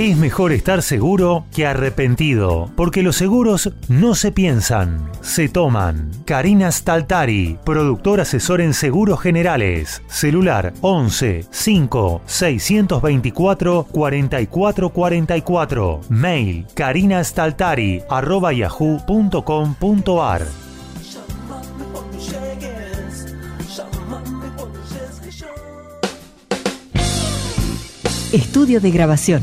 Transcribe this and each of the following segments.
Es mejor estar seguro que arrepentido, porque los seguros no se piensan, se toman. Karina Staltari, productor asesor en seguros generales. Celular 11 5 624 4444. Mail karinastaltari arroba. Estudio de grabación.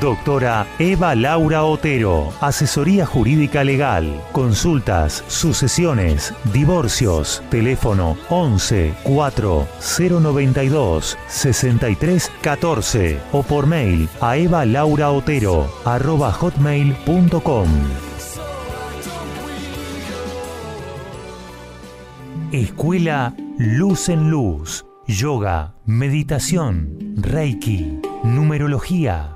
Doctora Eva Laura Otero, asesoría jurídica legal, consultas, sucesiones, divorcios, teléfono 11 4 092 63 14 o por mail a evalauraotero arroba hotmail.com. Escuela Luz en Luz, Yoga, Meditación, Reiki, Numerología,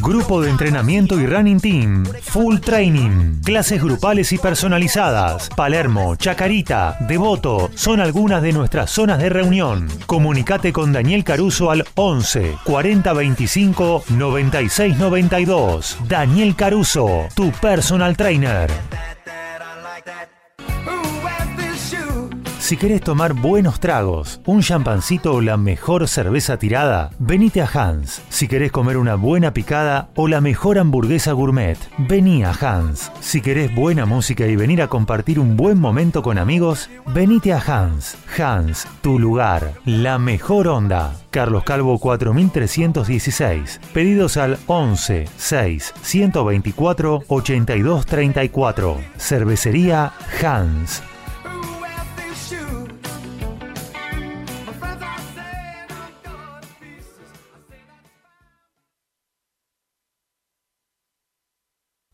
Grupo de entrenamiento y running team. Full training. Clases grupales y personalizadas. Palermo, Chacarita, Devoto son algunas de nuestras zonas de reunión. Comunicate con Daniel Caruso al 11 40 25 96 92. Daniel Caruso, tu personal trainer. Si querés tomar buenos tragos, un champancito o la mejor cerveza tirada, venite a Hans. Si querés comer una buena picada o la mejor hamburguesa gourmet, vení a Hans. Si querés buena música y venir a compartir un buen momento con amigos, venite a Hans. Hans, tu lugar, la mejor onda. Carlos Calvo 4316. Pedidos al 11 6 124 82 34. Cervecería Hans.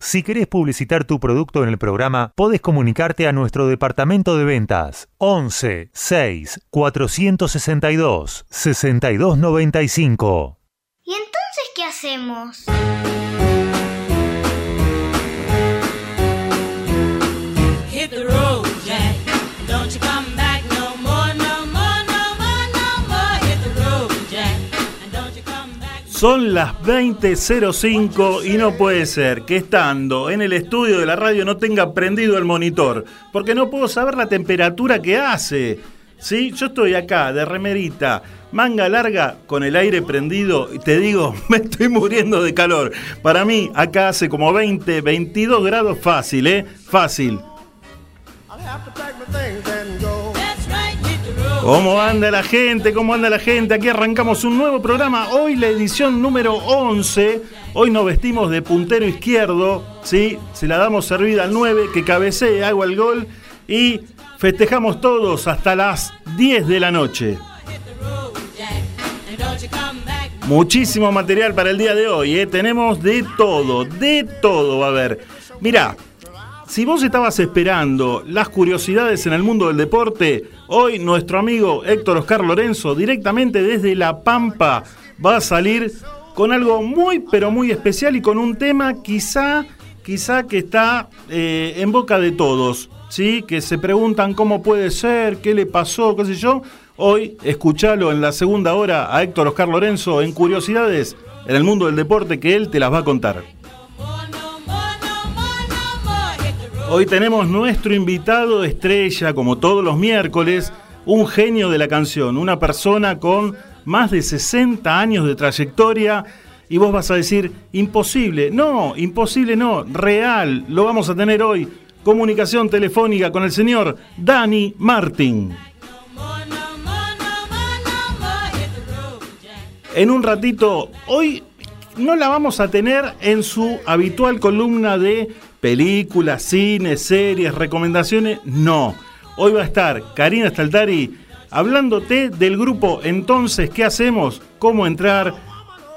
Si querés publicitar tu producto en el programa, podés comunicarte a nuestro departamento de ventas 11 6 462 6295. ¿Y entonces qué hacemos? Son las 20.05 y no puede ser que estando en el estudio de la radio no tenga prendido el monitor, porque no puedo saber la temperatura que hace. ¿Sí? Yo estoy acá de remerita, manga larga, con el aire prendido y te digo, me estoy muriendo de calor. Para mí acá hace como 20, 22 grados fácil, ¿eh? Fácil. ¿Cómo anda la gente? ¿Cómo anda la gente? Aquí arrancamos un nuevo programa. Hoy la edición número 11. Hoy nos vestimos de puntero izquierdo. ¿sí? Se la damos servida al 9 que cabecee, hago el gol. Y festejamos todos hasta las 10 de la noche. Muchísimo material para el día de hoy, ¿eh? tenemos de todo, de todo a haber. Mirá, si vos estabas esperando las curiosidades en el mundo del deporte, hoy nuestro amigo Héctor Oscar Lorenzo, directamente desde La Pampa, va a salir con algo muy, pero muy especial y con un tema quizá, quizá que está eh, en boca de todos, ¿sí? Que se preguntan cómo puede ser, qué le pasó, qué sé yo. Hoy, escuchalo en la segunda hora a Héctor Oscar Lorenzo en Curiosidades en el mundo del deporte que él te las va a contar. Hoy tenemos nuestro invitado estrella, como todos los miércoles, un genio de la canción, una persona con más de 60 años de trayectoria. Y vos vas a decir, imposible. No, imposible no, real. Lo vamos a tener hoy. Comunicación telefónica con el señor Dani Martín. En un ratito, hoy no la vamos a tener en su habitual columna de películas, cine, series, recomendaciones. No. Hoy va a estar Karina Staltari hablándote del grupo Entonces, ¿qué hacemos? ¿Cómo entrar?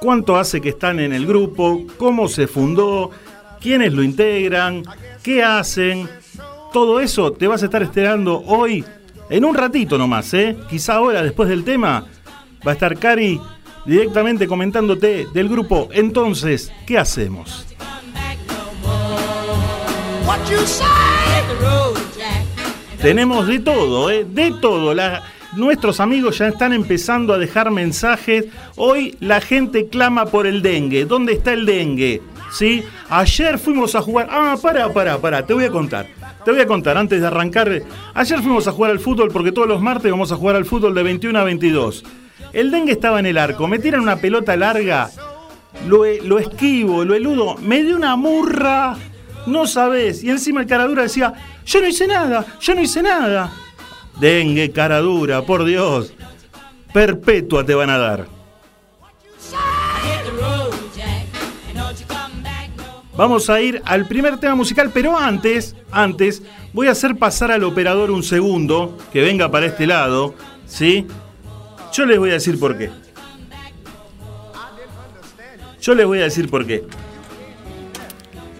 ¿Cuánto hace que están en el grupo? ¿Cómo se fundó? ¿Quiénes lo integran? ¿Qué hacen? Todo eso te vas a estar esperando hoy en un ratito nomás, ¿eh? Quizá ahora, después del tema, va a estar Cari directamente comentándote del grupo Entonces, ¿qué hacemos? Tenemos de todo, ¿eh? De todo. La- nuestros amigos ya están empezando a dejar mensajes. Hoy la gente clama por el dengue. ¿Dónde está el dengue? ¿Sí? Ayer fuimos a jugar. Ah, para, para, para. Te voy a contar. Te voy a contar antes de arrancar. Ayer fuimos a jugar al fútbol porque todos los martes vamos a jugar al fútbol de 21 a 22. El dengue estaba en el arco. Me tiran una pelota larga. Lo, lo esquivo, lo eludo. Me dio una murra. No sabes. Y encima el caradura decía, yo no hice nada, yo no hice nada. Dengue, caradura, por Dios. Perpetua te van a dar. Vamos a ir al primer tema musical, pero antes, antes, voy a hacer pasar al operador un segundo, que venga para este lado, ¿sí? Yo les voy a decir por qué. Yo les voy a decir por qué.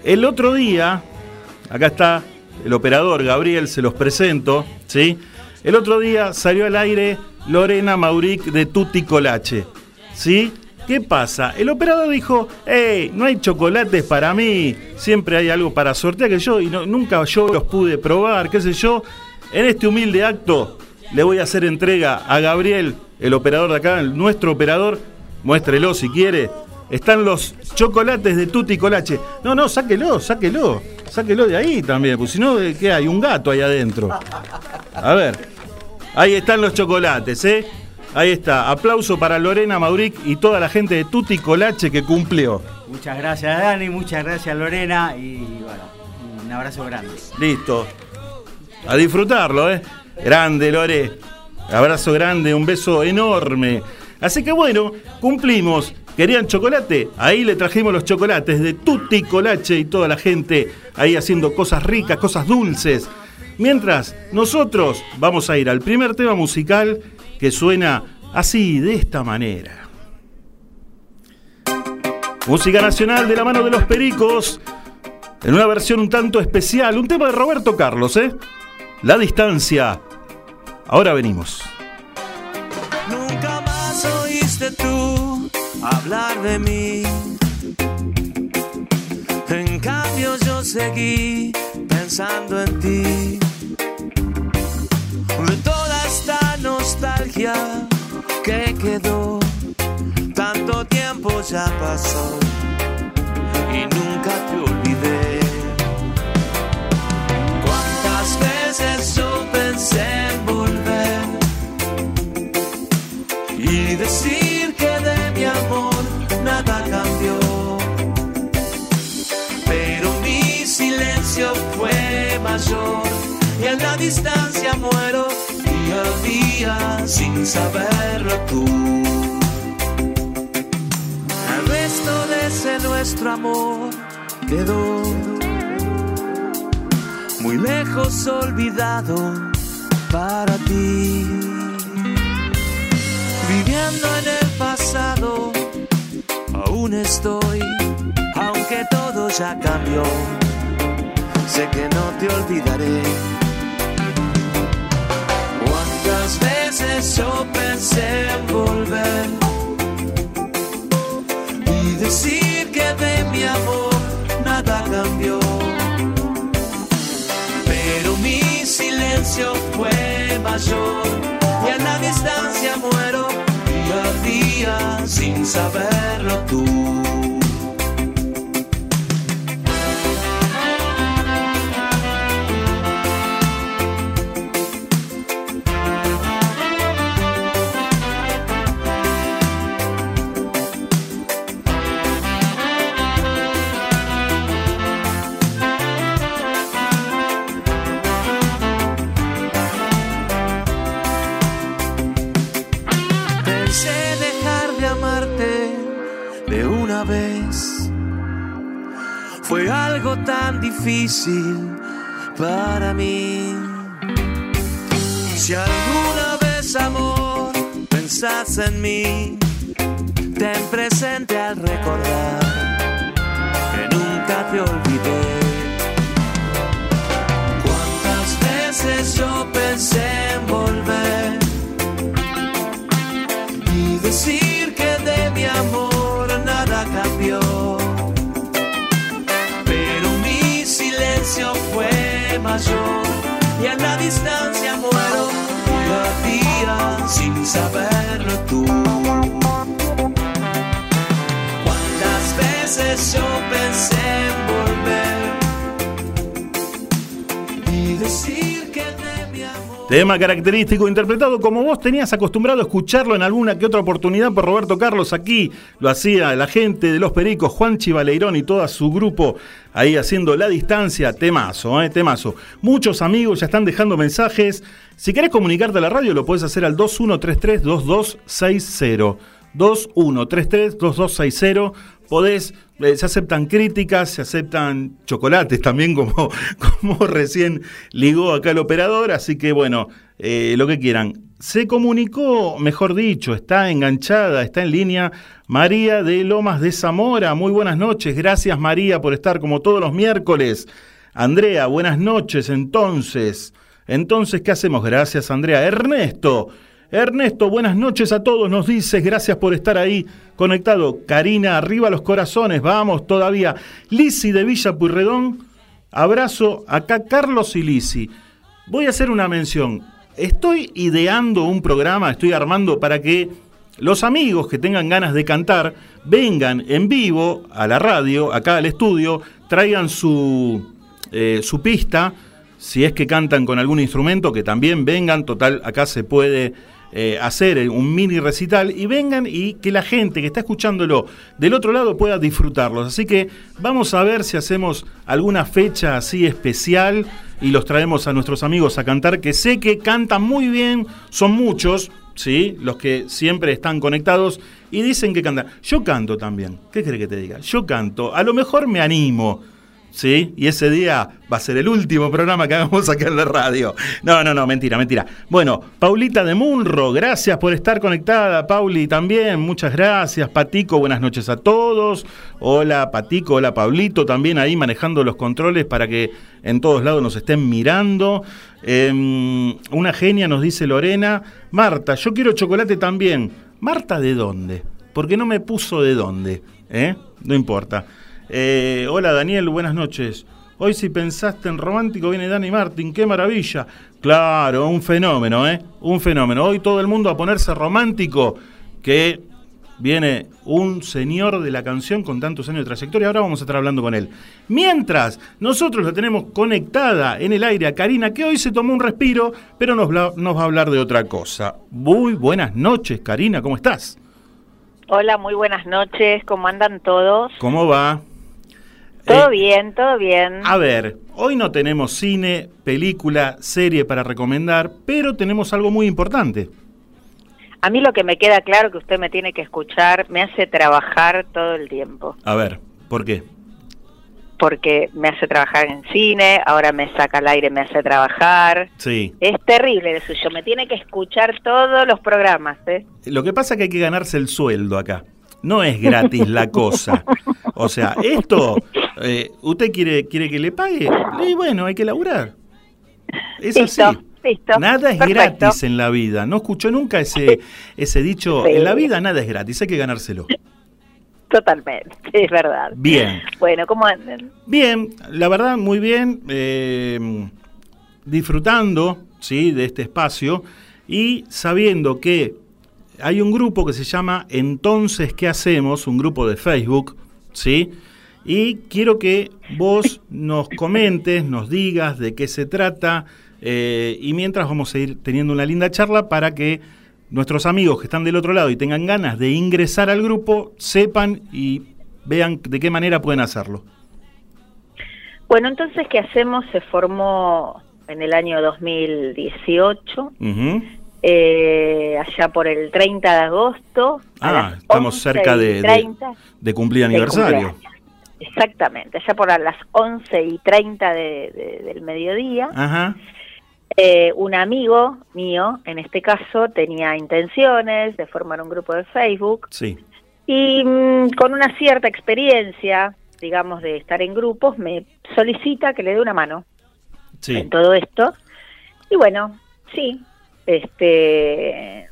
El otro día, acá está el operador Gabriel, se los presento, ¿sí? El otro día salió al aire Lorena Mauric de Tutti Colache, ¿sí? ¿Qué pasa? El operador dijo, hey, no hay chocolates para mí, siempre hay algo para sortear que yo, y nunca yo los pude probar, qué sé yo. En este humilde acto le voy a hacer entrega a Gabriel, el operador de acá, nuestro operador, muéstrelo si quiere. Están los chocolates de Tutti Colache. No, no, sáquelo, sáquelo. Sáquelo de ahí también, porque si no, ¿qué hay? Un gato ahí adentro. A ver. Ahí están los chocolates, ¿eh? Ahí está. Aplauso para Lorena Mauric y toda la gente de Tutti Colache que cumplió. Muchas gracias Dani, muchas gracias Lorena y bueno, un abrazo grande. Listo. A disfrutarlo, ¿eh? Grande, Lore. Abrazo grande, un beso enorme. Así que bueno, cumplimos. ¿Querían chocolate? Ahí le trajimos los chocolates de Tutti Colache y toda la gente ahí haciendo cosas ricas, cosas dulces. Mientras, nosotros vamos a ir al primer tema musical que suena así, de esta manera. Música nacional de la mano de los pericos, en una versión un tanto especial, un tema de Roberto Carlos, ¿eh? La distancia. Ahora venimos. Nunca más oíste tú hablar de mí. En cambio yo seguí pensando en ti. De toda esta nostalgia que quedó, tanto tiempo ya pasó y nunca te olvidé. Cuántas veces yo pensé en y en la distancia muero día a día sin saberlo tú. El resto de ese nuestro amor quedó muy lejos olvidado para ti. Viviendo en el pasado, aún estoy, aunque todo ya cambió Sé que no te olvidaré. Cuántas veces yo pensé en volver y decir que de mi amor nada cambió. Pero mi silencio fue mayor y a la distancia muero día a día sin saberlo tú. Fue algo tan difícil para mí. Si alguna vez, amor, pensás en mí, ten presente al recordar que nunca te olvidé. Cuántas veces yo pensé en volver y decir mayor y a la distancia muero día a día sin saberlo tú. Cuántas veces yo pensé en volver y decir Tema característico interpretado como vos tenías acostumbrado a escucharlo en alguna que otra oportunidad por Roberto Carlos aquí. Lo hacía la gente de Los Pericos, Juan Chivaleirón y todo su grupo ahí haciendo la distancia. Temazo, eh, temazo. Muchos amigos ya están dejando mensajes. Si querés comunicarte a la radio lo puedes hacer al 2133-2260. 2133-2260. Podés, eh, se aceptan críticas, se aceptan chocolates también, como, como recién ligó acá el operador. Así que bueno, eh, lo que quieran. Se comunicó, mejor dicho, está enganchada, está en línea María de Lomas de Zamora. Muy buenas noches, gracias María por estar como todos los miércoles. Andrea, buenas noches entonces. Entonces, ¿qué hacemos? Gracias Andrea. Ernesto, Ernesto, buenas noches a todos, nos dices, gracias por estar ahí conectado. Karina, arriba los corazones, vamos todavía. Lisi de Villa Puyredón, abrazo. Acá Carlos y Lisi. Voy a hacer una mención. Estoy ideando un programa, estoy armando para que los amigos que tengan ganas de cantar vengan en vivo a la radio, acá al estudio, traigan su, eh, su pista, si es que cantan con algún instrumento, que también vengan, total, acá se puede eh, hacer un mini recital y vengan y que la gente que está escuchándolo del otro lado pueda disfrutarlos. Así que vamos a ver si hacemos alguna fecha así especial y los traemos a nuestros amigos a cantar, que sé que cantan muy bien, son muchos, ¿sí? Los que siempre están conectados y dicen que cantan. Yo canto también, ¿qué crees que te diga? Yo canto, a lo mejor me animo. ¿Sí? Y ese día va a ser el último programa que hagamos acá en la radio. No, no, no, mentira, mentira. Bueno, Paulita de Munro, gracias por estar conectada. Pauli también, muchas gracias. Patico, buenas noches a todos. Hola Patico, hola Paulito, también ahí manejando los controles para que en todos lados nos estén mirando. Eh, una genia nos dice Lorena. Marta, yo quiero chocolate también. Marta, ¿de dónde? Porque no me puso de dónde. ¿eh? No importa. Eh, hola Daniel, buenas noches. Hoy si pensaste en romántico viene Dani Martín, qué maravilla. Claro, un fenómeno, ¿eh? Un fenómeno. Hoy todo el mundo a ponerse romántico, que viene un señor de la canción con tantos años de trayectoria. Ahora vamos a estar hablando con él. Mientras, nosotros la tenemos conectada en el aire a Karina, que hoy se tomó un respiro, pero nos va a hablar de otra cosa. Muy buenas noches, Karina, ¿cómo estás? Hola, muy buenas noches. ¿Cómo andan todos? ¿Cómo va? Todo Eh, bien, todo bien. A ver, hoy no tenemos cine, película, serie para recomendar, pero tenemos algo muy importante. A mí lo que me queda claro que usted me tiene que escuchar me hace trabajar todo el tiempo. A ver, ¿por qué? Porque me hace trabajar en cine, ahora me saca al aire, me hace trabajar. Sí. Es terrible de suyo. Me tiene que escuchar todos los programas, ¿eh? Lo que pasa es que hay que ganarse el sueldo acá. no es gratis la cosa. O sea, esto, eh, ¿usted quiere, quiere que le pague? Y bueno, hay que laburar. Es Listo, así. listo, Nada es perfecto. gratis en la vida. ¿No escuchó nunca ese, ese dicho? Sí. En la vida nada es gratis, hay que ganárselo. Totalmente, es verdad. Bien. Bueno, ¿cómo andan? Bien, la verdad, muy bien. eh, disfrutando ¿sí? de este espacio y sabiendo que hay un grupo que se llama Entonces, ¿qué hacemos? Un grupo de Facebook, ¿sí? Y quiero que vos nos comentes, nos digas de qué se trata eh, y mientras vamos a ir teniendo una linda charla para que nuestros amigos que están del otro lado y tengan ganas de ingresar al grupo sepan y vean de qué manera pueden hacerlo. Bueno, entonces, ¿qué hacemos? Se formó en el año 2018, Ujú. eh, allá por el 30 de agosto. Ah, estamos 11 cerca de, de- 30 de cumplir aniversario. Exactamente, allá por a las 11 y 30 de- de- del mediodía. Ajá. Eh, un amigo mío, en este caso, tenía intenciones de formar un grupo de Facebook Sí. y mm, con una cierta experiencia, digamos, de estar en grupos, me solicita que le dé una mano Sí. en todo esto. Y bueno, sí, este,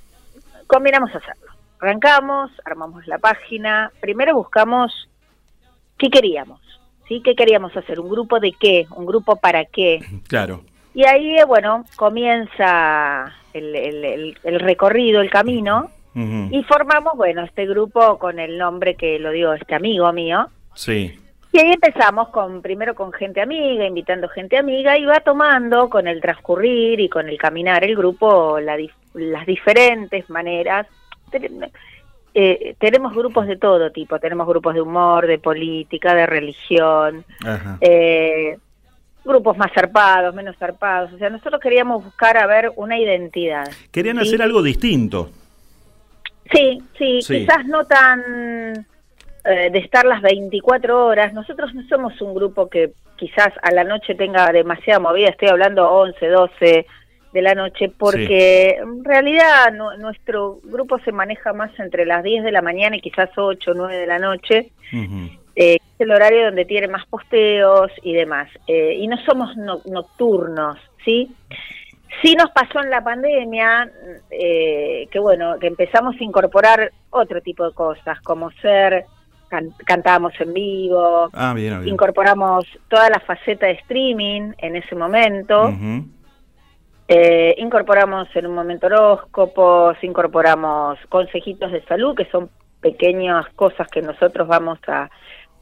combinamos hacerlo. Arrancamos, armamos la página. Primero buscamos qué queríamos, ¿sí? ¿Qué queríamos hacer? ¿Un grupo de qué? ¿Un grupo para qué? Claro. Y ahí, eh, bueno, comienza el, el- el- el recorrido, el camino, y formamos, bueno, este grupo con el nombre que lo dio este amigo mío. Sí. Y ahí empezamos con primero con gente amiga, invitando gente amiga, y va tomando con el transcurrir y con el caminar el grupo la las diferentes maneras. Eh, tenemos grupos de todo tipo, tenemos grupos de humor, de política, de religión, eh, grupos más zarpados, menos zarpados. O sea, nosotros queríamos buscar a ver una identidad. Querían ¿sí? hacer algo distinto. Sí, sí, Sí. quizás no tan eh, de estar las 24 horas. Nosotros no somos un grupo que quizás a la noche tenga demasiada movida, estoy hablando 11, 12 de la noche, porque en realidad nu- nuestro grupo se maneja más entre las 10 de la mañana y quizás 8, 9 de la noche. Eh, es el horario donde tiene más posteos y demás. Eh, y no somos no- nocturnos, ¿sí? Sí nos pasó en la pandemia, eh, que bueno, que empezamos a incorporar otro tipo de cosas, como ser, can- cantábamos en vivo, Ah, bien, bien. incorporamos toda la faceta de streaming en ese momento. Eh, incorporamos en un momento horóscopos, incorporamos consejitos de salud, que son pequeñas cosas que nosotros vamos a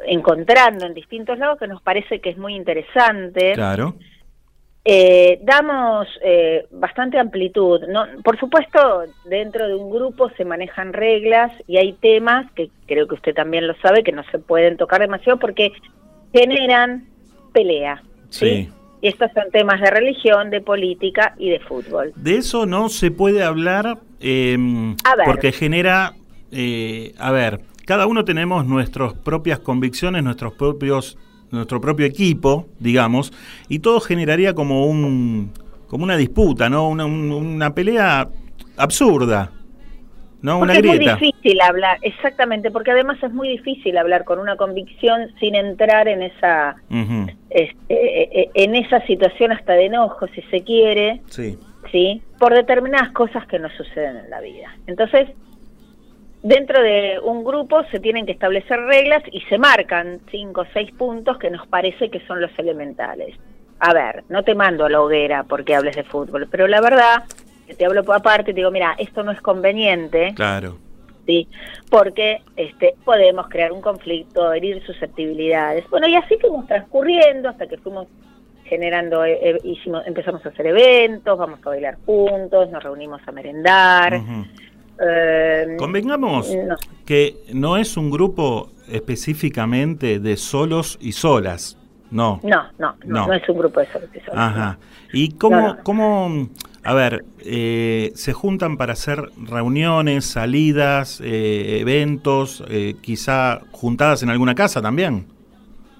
encontrando en distintos lados que nos parece que es muy interesante. Claro. Eh, damos eh, bastante amplitud. No, por supuesto, dentro de un grupo se manejan reglas y hay temas que creo que usted también lo sabe que no se pueden tocar demasiado porque generan pelea. Sí. Y estos son temas de religión, de política y de fútbol. De eso no se puede hablar eh, ver. porque genera, eh, a ver, cada uno tenemos nuestras propias convicciones, nuestros propios, nuestro propio equipo, digamos, y todo generaría como un, como una disputa, ¿no? Una, un- una pelea absurda, ¿no? Una Porque es muy difícil hablar, exactamente, porque además es muy difícil hablar con una convicción sin entrar en esa este, en esa situación hasta de enojo, si se quiere, Sí. ¿sí? Por determinadas cosas que nos suceden en la vida. Entonces, dentro de un grupo se tienen que establecer reglas y se marcan cinco o seis puntos que nos parece que son los elementales. A ver, no te mando a la hoguera porque hables de fútbol, pero la verdad, te hablo por aparte y te digo, mira, esto no es conveniente, Claro. ¿sí? Porque este, podemos crear un conflicto, herir susceptibilidades. Bueno, y así fuimos transcurriendo hasta que fuimos generando, eh, eh, hicimos, empezamos a hacer eventos, vamos a bailar juntos, nos reunimos a merendar. Eh, Convengamos no, que no es un grupo específicamente de solos y solas, no. no, no, no, No. no es un grupo de solos y solas. Ajá. ¿Y cómo, cómo a ver, eh, se juntan para hacer reuniones, salidas, eh, eventos, eh, quizá juntadas en alguna casa también?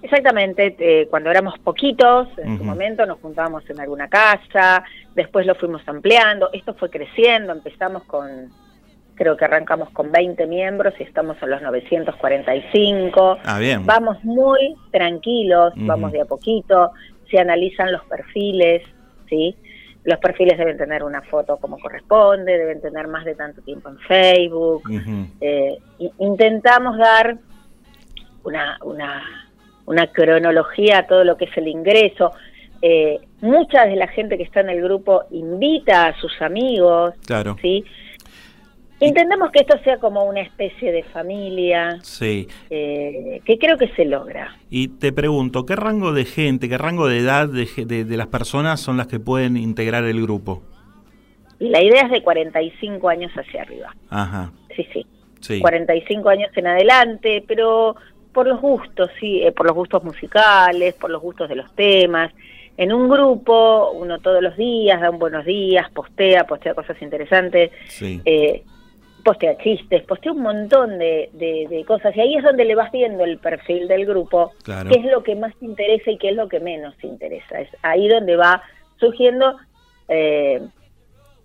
Exactamente, eh, cuando éramos poquitos, en su momento nos juntábamos en alguna casa, después lo fuimos ampliando, esto fue creciendo, empezamos con creo que arrancamos con 20 miembros y estamos a los 945. Ah, bien. Vamos muy tranquilos, vamos de a poquito, se analizan los perfiles, ¿sí? Los perfiles deben tener una foto como corresponde, deben tener más de tanto tiempo en Facebook. Eh, intentamos dar una, una, una cronología a todo lo que es el ingreso. Eh, mucha de la gente que está en el grupo invita a sus amigos, Claro. ¿sí? Intentamos que esto sea como una especie de familia, Sí. eh, que creo que se logra. Y te pregunto, ¿qué rango de gente, qué rango de edad de, de las personas son las que pueden integrar el grupo? Y la idea es de 45 años hacia arriba. Ajá, Sí, sí. sí. 45 años en adelante, pero por los gustos, sí, eh, por los gustos musicales, por los gustos de los temas. En un grupo, uno todos los días da un buenos días, postea, postea cosas interesantes, Sí. eh, postea chistes, postea un montón de, de- de cosas. Y ahí es donde le vas viendo el perfil del grupo, Claro. qué es lo que más te interesa y qué es lo que menos te interesa. Es ahí donde va surgiendo eh,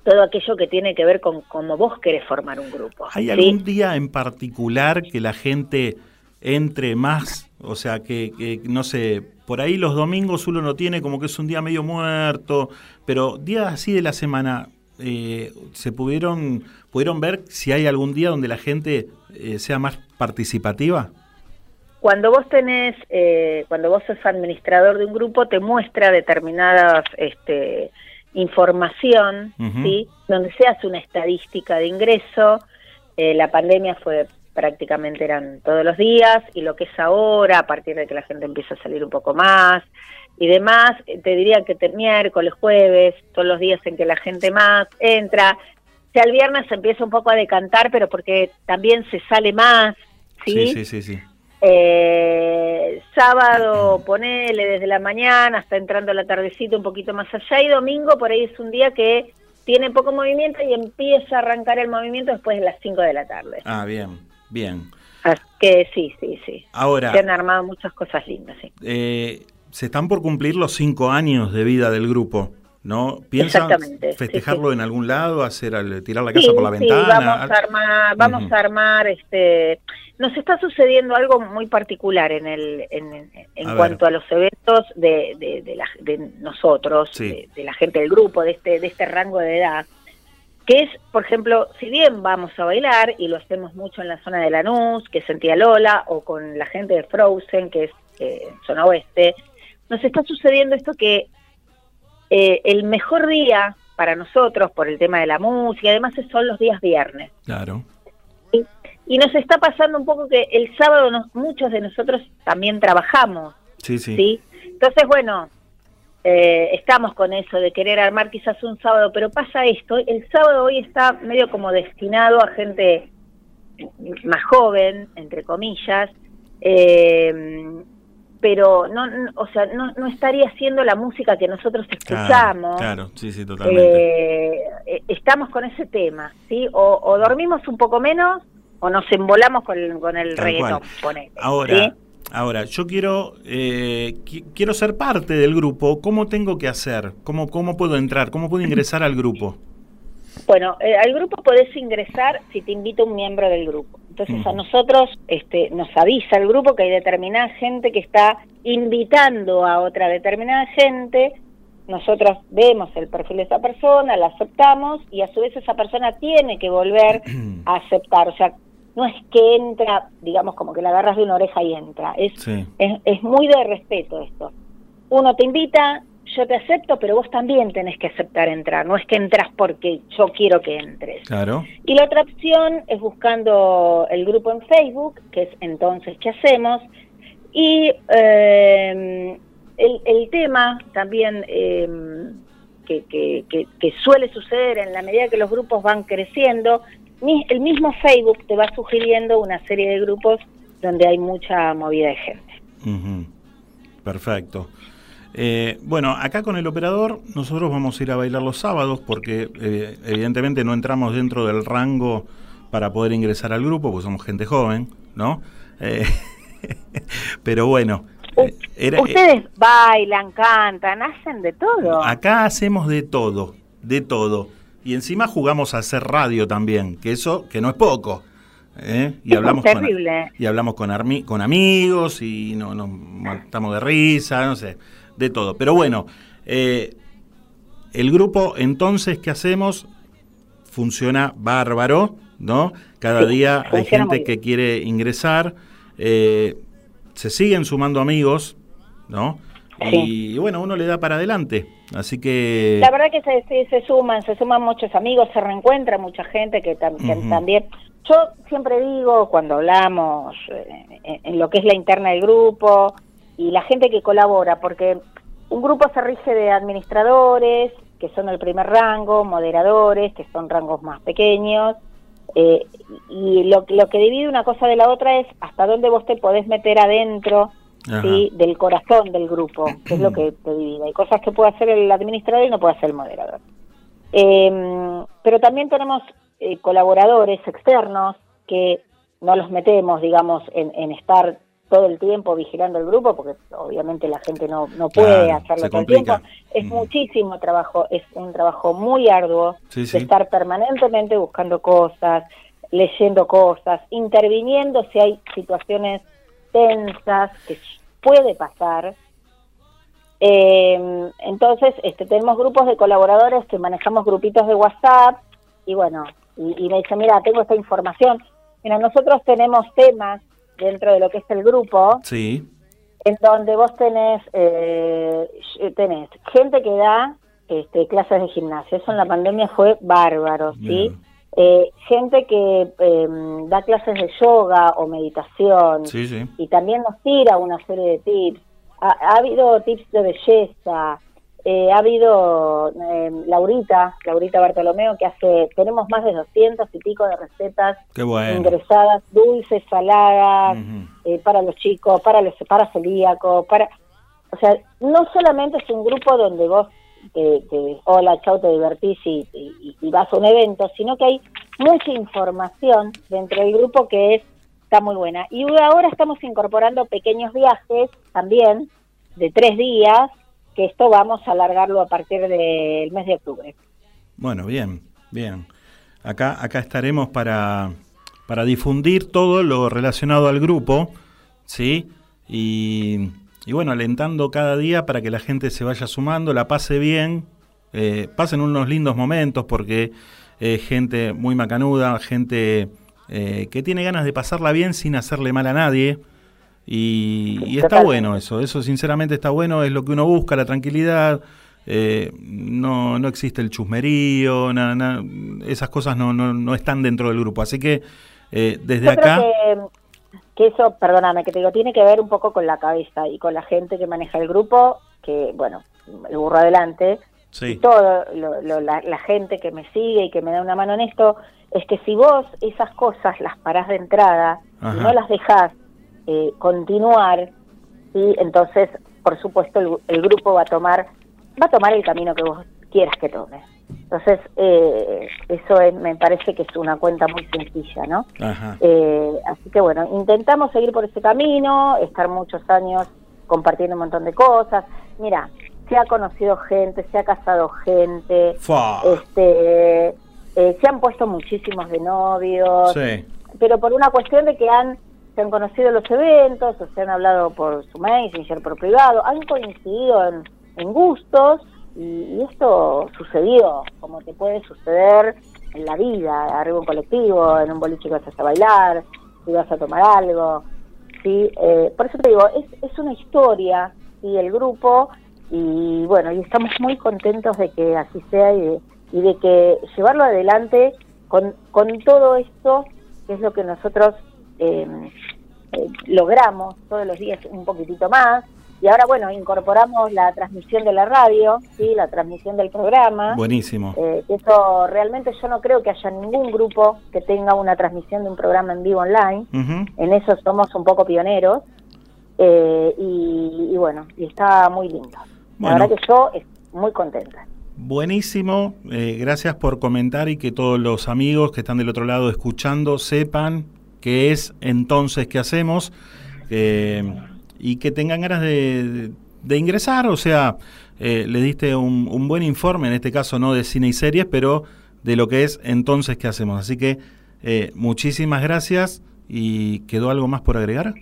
todo aquello que tiene que ver con cómo vos querés formar un grupo. ¿Hay ¿sí? algún día en particular que la gente entre más? O sea, que, que, no sé, por ahí los domingos uno no tiene como que es un día medio muerto, pero días así de la semana, eh, ¿se pudieron, pudieron ver si hay algún día donde la gente eh, sea más participativa? Cuando vos tenés, eh, cuando vos sos administrador de un grupo, te muestra determinadas este, información. ¿sí? Donde se hace una estadística de ingreso. Eh, la pandemia fue prácticamente eran todos los días y lo que es ahora, a partir de que la gente empieza a salir un poco más y demás, eh, te diría que te- miércoles, jueves, son los días en que la gente más entra. Ya el viernes se empieza un poco a decantar, pero porque también se sale más, ¿sí? sí, sí, sí. Eh, sábado, ponele desde la mañana hasta entrando la tardecita un poquito más allá y domingo por ahí es un día que tiene poco movimiento y empieza a arrancar el movimiento después de las 5 de la tarde. Ah, bien, bien. Así que sí, sí, sí. Ahora, Se han armado muchas cosas lindas, sí. eh, se están por cumplir los cinco años de vida del grupo, ¿no? ¿Piensan sí, festejarlo sí. en algún lado, hacer al- tirar la casa Sí, por la sí, ventana? vamos a armar, vamos a armar, este, nos está sucediendo algo muy particular en el, en, en- ver. cuanto a los eventos de, de, de, la- de nosotros, de, de la gente del grupo, de este, de este rango de edad, que es, por ejemplo, si bien vamos a bailar y lo hacemos mucho en la zona de Lanús, que es en Tía Lola, o con la gente de Frozen, que es eh, zona oeste, nos está sucediendo esto que eh, el mejor día para nosotros, por el tema de la música, además son los días viernes. Claro. Y nos está pasando un poco que el sábado nos- muchos de nosotros también trabajamos, Sí, sí. ¿sí? Entonces, bueno, eh, estamos con eso de querer armar quizás un sábado, pero pasa esto, el sábado hoy está medio como destinado a gente más joven, entre comillas, eh, pero no, no- o sea, no, no estaría haciendo la música que nosotros Claro, escuchamos. claro, sí, sí, totalmente. Eh, eh, estamos con ese tema, ¿sí? O, o dormimos un poco menos o nos embolamos con el, con el Tal reggaetón, Ahora, ¿sí? ahora, yo quiero eh, qui- quiero ser parte del grupo. ¿Cómo tengo que hacer? ¿Cómo, cómo puedo entrar? ¿Cómo puedo ingresar al grupo? Bueno, eh, al grupo podés ingresar si te invita un miembro del grupo. Entonces a nosotros este, nos avisa el grupo que hay determinada gente que está invitando a otra determinada gente. Nosotros vemos el perfil de esa persona, la aceptamos y a su vez esa persona tiene que volver a aceptar. O sea, no es que entra, digamos, como que la agarras de una oreja y entra. Es, Sí. es, es muy de respeto esto. Uno te invita, yo te acepto, pero vos también tenés que aceptar entrar. No es que entras porque yo quiero que entres. Claro. Y la otra opción es buscando el grupo en Facebook, que es entonces qué hacemos. Y eh, el, el tema también eh, que, que- que- que suele suceder en la medida que los grupos van creciendo, el mismo Facebook te va sugiriendo una serie de grupos donde hay mucha movida de gente. Perfecto. Eh, bueno, acá con el operador nosotros vamos a ir a bailar los sábados porque eh, evidentemente no entramos dentro del rango para poder ingresar al grupo, porque somos gente joven, ¿no? Eh, pero bueno, eh, era- Ustedes bailan, cantan, hacen de todo. acá hacemos de todo, de todo. y encima jugamos a hacer radio también, que eso, que no es poco. ¿eh? Y hablamos terrible. con, y hablamos con, armi- con amigos y no, nos matamos de risa, no sé, de todo. Pero bueno, eh, el grupo entonces, ¿qué hacemos? Funciona bárbaro, ¿no? Cada Sí, día hay gente que quiere ingresar, eh, se siguen sumando amigos, ¿no? Y, bueno, uno le da para adelante. Así que... La verdad que se, se, suman, se suman muchos amigos, se reencuentra mucha gente que, tam- que también... Yo siempre digo, cuando hablamos eh, en, en lo que es la interna del grupo y la gente que colabora, porque un grupo se rige de administradores, que son el primer rango, moderadores, que son rangos más pequeños, eh, y lo, lo que divide una cosa de la otra es hasta dónde vos te podés meter adentro. ¿sí? del corazón del grupo, que es lo que te divide. Hay cosas que puede hacer el administrador y no puede hacer el moderador. Eh, pero también tenemos eh, colaboradores externos que no los metemos, digamos, en, en estar todo el tiempo vigilando el grupo, porque obviamente la gente no, no puede Claro, hacerlo todo el tiempo. Es muchísimo trabajo, es un trabajo muy arduo Sí, sí. de estar permanentemente buscando cosas, leyendo cosas, interviniendo si hay situaciones tensas que puede pasar. Eh, entonces, este, tenemos grupos de colaboradores que manejamos grupitos de WhatsApp y bueno, y, y me dicen, mira, tengo esta información. Mira, nosotros tenemos temas dentro de lo que es el grupo Sí, en donde vos tenés, eh, tenés gente que da este, clases de gimnasia. Eso en la pandemia fue bárbaro, ¿sí? Eh, gente que eh, da clases de yoga o meditación sí, sí. y también nos tira una serie de tips. Ha, ha habido tips de belleza, eh, ha habido eh, Laurita, Laurita Bartolomeo, que hace, tenemos más de 200 y pico de recetas bueno. ingresadas, dulces, saladas, eh, para los chicos, para los para celíacos, para... O sea, no solamente es un grupo donde vos te, te- hola, chau, te divertís y, y- y vas a un evento, sino que hay mucha información dentro del grupo que es está muy buena. Y ahora estamos incorporando pequeños viajes también de tres días, esto vamos a alargarlo a partir del mes de octubre. Bueno, bien, bien. Acá, acá estaremos para, para difundir todo lo relacionado al grupo, ¿sí? Y, y bueno, alentando cada día para que la gente se vaya sumando, la pase bien, eh, pasen unos lindos momentos porque eh, gente muy macanuda, gente eh, que tiene ganas de pasarla bien sin hacerle mal a nadie. Y, y está bueno eso, eso sinceramente está bueno, es lo que uno busca, la tranquilidad, eh, no, no existe el chusmerío, na- na- esas cosas no, no, no están dentro del grupo. Así que eh, desde Yo acá... creo que, que eso, perdóname, que te digo, tiene que ver un poco con la cabeza y con la gente que maneja el grupo, que, bueno, el burro adelante, Sí. todo lo- lo- la, la gente que me sigue y que me da una mano en esto, es que si vos esas cosas las parás de entrada Ajá. y no las dejás eh, continuar, ¿sí? entonces, por supuesto, el, el grupo va a tomar va a tomar el camino que vos quieras que tome. Entonces, eh, eso es- me parece que es una cuenta muy sencilla, ¿no? Ajá. Eh, así que bueno, intentamos seguir por ese camino, estar muchos años compartiendo un montón de cosas. Mira, se ha conocido gente, se ha casado gente, Fua. este, eh, se han puesto muchísimos de novios, Sí. pero por una cuestión de que han han conocido los eventos, o se han hablado por su messenger, por privado, han coincidido en, gustos y, esto sucedió, como te puede suceder en la vida, arriba un colectivo, en un boliche que vas a bailar, si vas a tomar algo, sí, Eh, por eso te digo, es, es una historia y el grupo y bueno, y estamos muy contentos de que así sea y de, y de que llevarlo adelante con, con todo esto, que es lo que nosotros eh, eh, logramos todos los días un poquitito más. Y ahora, bueno, incorporamos la transmisión de la radio, ¿sí? la transmisión del programa. Buenísimo. Eh, eso realmente yo no creo que haya ningún grupo que tenga una transmisión de un programa en vivo online. En eso somos un poco pioneros. Eh, y, y bueno, y está muy lindo. Bueno. La verdad que yo estoy muy contenta. Buenísimo, eh, gracias por comentar y que todos los amigos que están del otro lado escuchando sepan qué es entonces qué hacemos eh, y que tengan ganas de, de ingresar, o sea, eh, le diste un, un buen informe, en este caso no de cine y series, pero de lo que es entonces qué hacemos. Así que eh, muchísimas gracias y quedó algo más por agregar.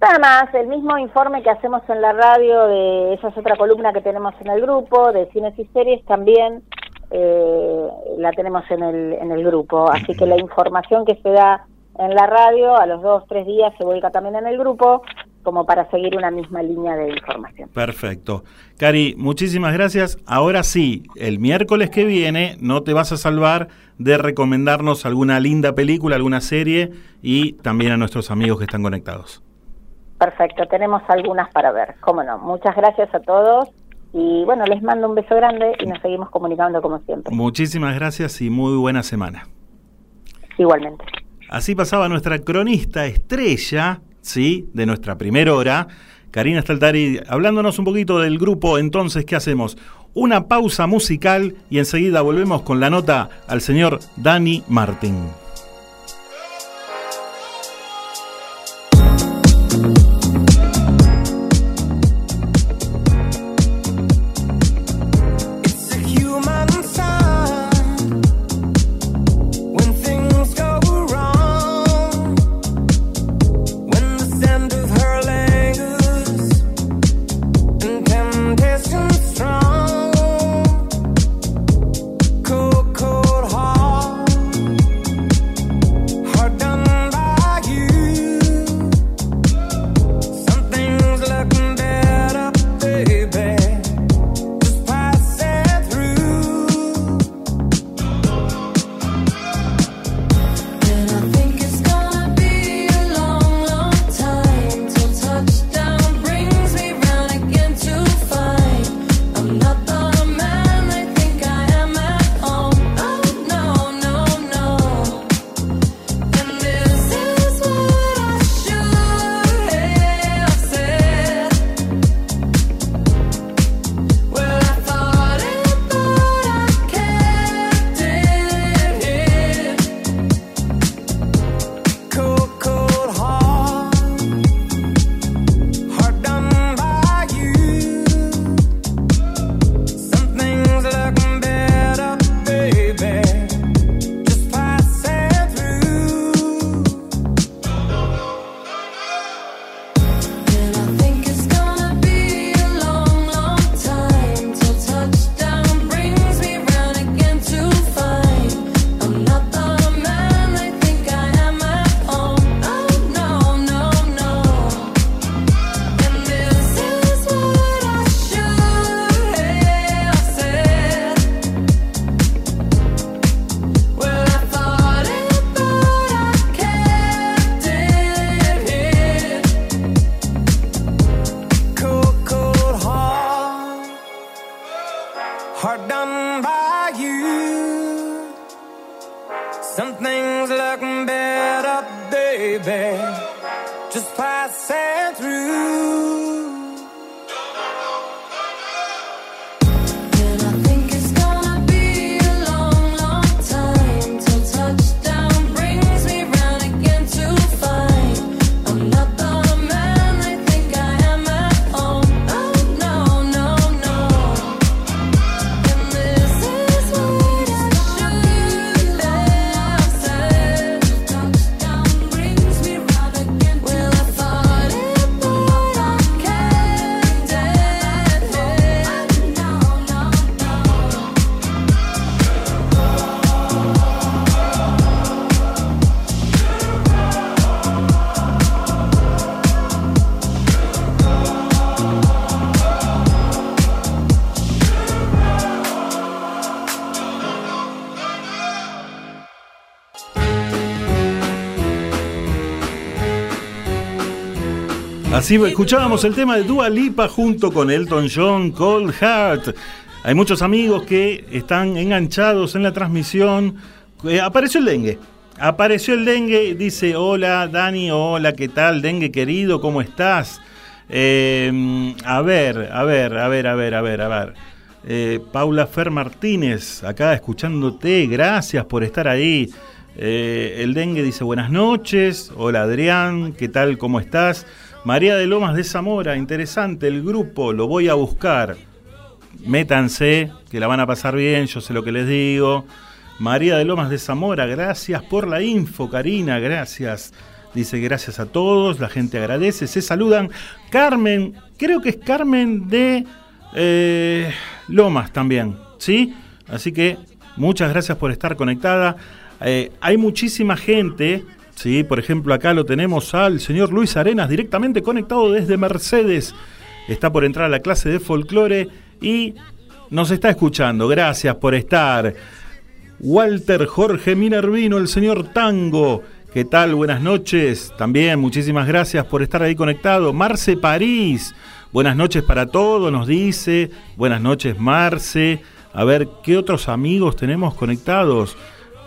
Nada más, el mismo informe que hacemos en la radio, de esa es otra columna que tenemos en el grupo, de cines y series, también eh, la tenemos en el, en el grupo. Así que la información que se da en la radio a los dos, tres días se vuelca también en el grupo, como para seguir una misma línea de información. Perfecto. Cari, muchísimas gracias. Ahora sí, el miércoles que viene no te vas a salvar de recomendarnos alguna linda película, alguna serie y también a nuestros amigos que están conectados. Perfecto, tenemos algunas para ver, cómo no. Muchas gracias a todos y bueno, les mando un beso grande y nos seguimos comunicando como siempre. Muchísimas gracias y muy buena semana. Igualmente. Así pasaba nuestra cronista estrella, ¿sí? De nuestra primera hora, Karina Staltari, hablándonos un poquito del grupo. Entonces, ¿qué hacemos? Una pausa musical y enseguida volvemos con la nota al señor Dani Martín. Así escuchábamos el tema de Dua Lipa junto con Elton John, Cold Heart. Hay muchos amigos que están enganchados en la transmisión. Eh, apareció el dengue. Apareció el dengue, dice, hola Dani, hola, ¿qué tal? Dengue querido, ¿cómo estás? Eh, a ver, a ver, a ver, a ver, a ver, a ver. Eh, Paula Fer Martínez, acá escuchándote, gracias por estar ahí. Eh, el dengue dice buenas noches, hola Adrián, ¿qué tal? ¿Cómo estás? María de Lomas de Zamora, interesante el grupo, lo voy a buscar. métanse, que la van a pasar bien, yo sé lo que les digo. María de Lomas de Zamora, gracias por la info, Karina, gracias. Dice gracias a todos, la gente agradece, se saludan. Carmen, creo que es Carmen de eh, Lomas también, ¿sí? Así que muchas gracias por estar conectada. Eh, hay muchísima gente, ¿sí? Por ejemplo, acá lo tenemos al señor Luis Arenas directamente conectado desde Mercedes. Está por entrar a la clase de folclore y nos está escuchando. Gracias por estar. Walter Jorge Minervino, el señor Tango. ¿Qué tal? Buenas noches. También muchísimas gracias por estar ahí conectado. Marce París. Buenas noches para todos, nos dice. Buenas noches, Marce. A ver, ¿qué otros amigos tenemos conectados?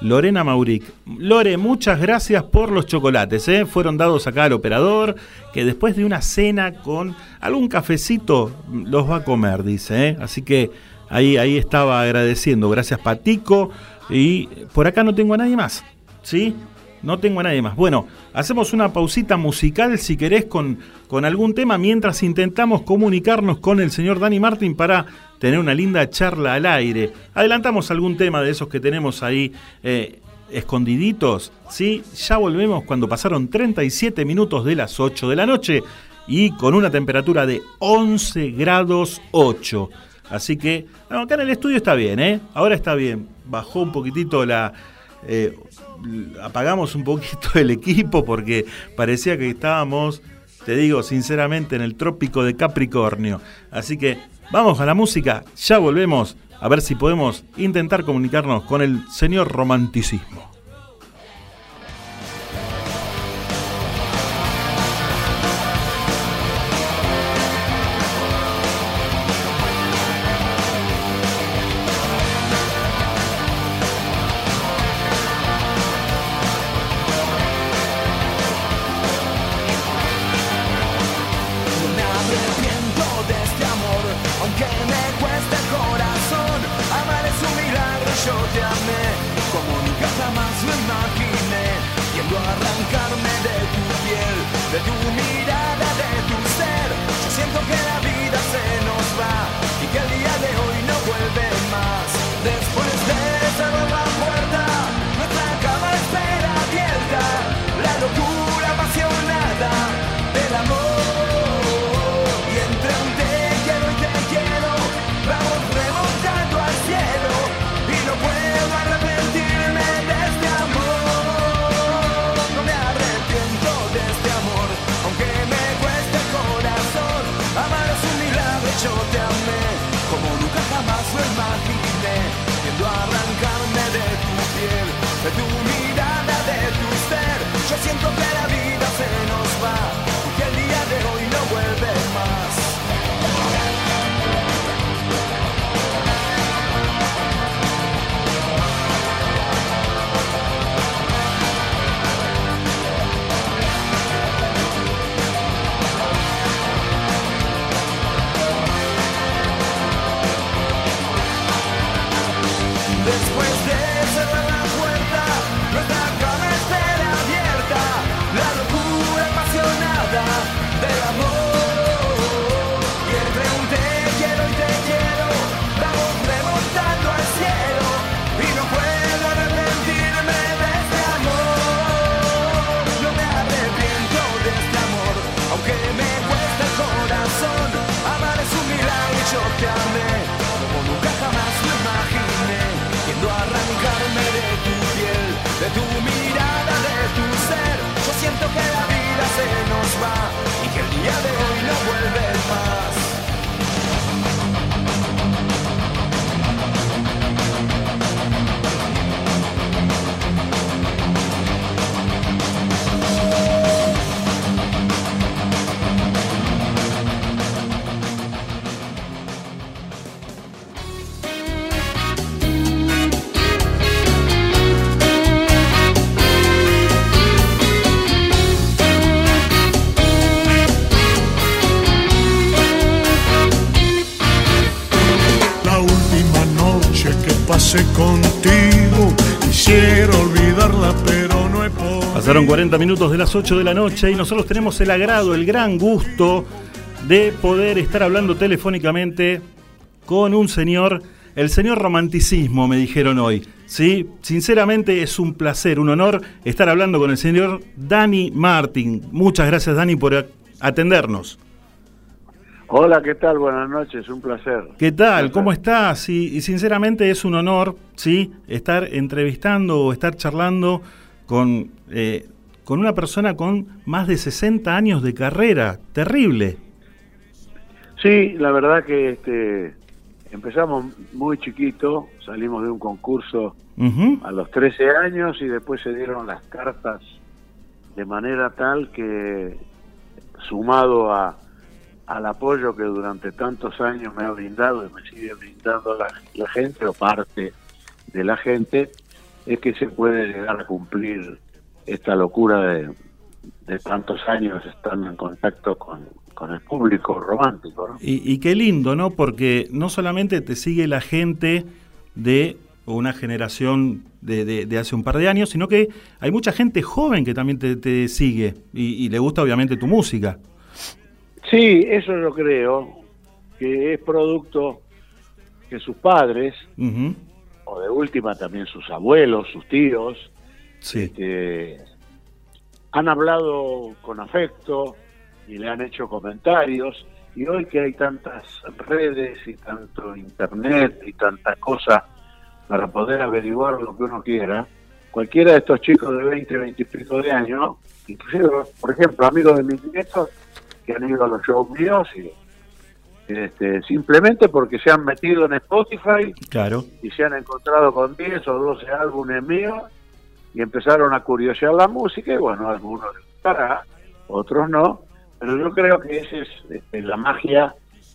Lorena Mauric. Lore, muchas gracias por los chocolates. ¿eh? Fueron dados acá al operador, que después de una cena con algún cafecito los va a comer, dice. ¿eh? Así que ahí, ahí estaba agradeciendo. Gracias, Patico. Y por acá no tengo a nadie más. ¿Sí? No tengo a nadie más. Bueno, hacemos una pausita musical si querés con, con algún tema mientras intentamos comunicarnos con el señor Dani Martín para tener una linda charla al aire. Adelantamos algún tema de esos que tenemos ahí eh, escondiditos. ¿sí? Ya volvemos cuando pasaron 37 minutos de las 8 de la noche y con una temperatura de 11 grados 8. Así que acá en el estudio está bien, ¿eh? Ahora está bien. Bajó un poquitito la... eh, apagamos un poquito el equipo porque parecía que estábamos, te digo sinceramente, en el trópico de Capricornio. Así que vamos a la música, ya volvemos a ver si podemos intentar comunicarnos con el señor romanticismo. 40 minutos de las 8 de la noche y nosotros tenemos el agrado, el gran gusto de poder estar hablando telefónicamente con un señor, el señor romanticismo, me dijeron hoy. ¿sí? Sinceramente es un placer, un honor estar hablando con el señor Dani Martin. Muchas gracias, Dani, por atendernos. Hola, ¿qué tal? Buenas noches, un placer. ¿Qué tal? ¿Cómo estás? Y, y sinceramente es un honor, ¿sí? Estar entrevistando o estar charlando con, eh, con una persona con más de 60 años de carrera. Terrible. Sí, la verdad que este, empezamos muy chiquito, salimos de un concurso a los 13 años y después se dieron las cartas de manera tal que, sumado a, al apoyo que durante tantos años me ha brindado y me sigue brindando la, la gente o parte de la gente, es que se puede llegar a cumplir esta locura de, de tantos años estando en contacto con, con el público romántico. ¿no? Y, y qué lindo, ¿no? Porque no solamente te sigue la gente de una generación de, de- de hace un par de años, sino que hay mucha gente joven que también te, te sigue y, y le gusta obviamente tu música. Sí, eso yo creo que es producto que sus padres, o de última también sus abuelos, sus tíos, Sí. este, han hablado con afecto y le han hecho comentarios. Y hoy que hay tantas redes y tanto internet y tanta cosa para poder averiguar lo que uno quiera, cualquiera de estos chicos de 20, 20 y pico de años, inclusive, por ejemplo, amigos de mis nietos que han ido a los shows míos y este, simplemente porque se han metido en Spotify Claro. y se han encontrado con 10 o 12 álbumes míos y empezaron a curiosear la música y bueno, algunos les gustará, otros no, pero yo creo que esa es este, la magia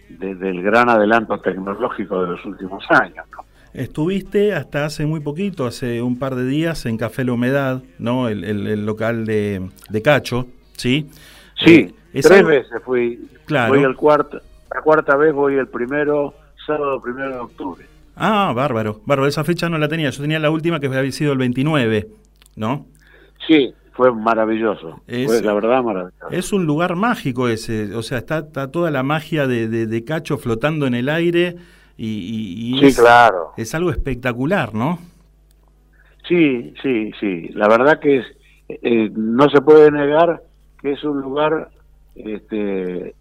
de- del gran adelanto tecnológico de los últimos años. ¿no? Estuviste hasta hace muy poquito, hace un par de días, en Café La Humedad, ¿no? El, el- el local de, de Cacho, ¿sí? Sí, Eh, es tres algo- veces fui, Claro. voy el cuarto, la cuarta vez voy el primero, sábado primero de octubre. Ah, bárbaro, bárbaro. Esa fecha no la tenía. Yo tenía la última que había sido el 29, ¿no? Sí, fue maravilloso, Es- fue la verdad maravilloso. Es un lugar mágico ese. O sea, está, está toda la magia de, de- de Cacho flotando en el aire y, y- y Sí, es, claro. es algo espectacular, ¿no? Sí, sí, sí. La verdad que es, eh, no se puede negar que es un lugar este,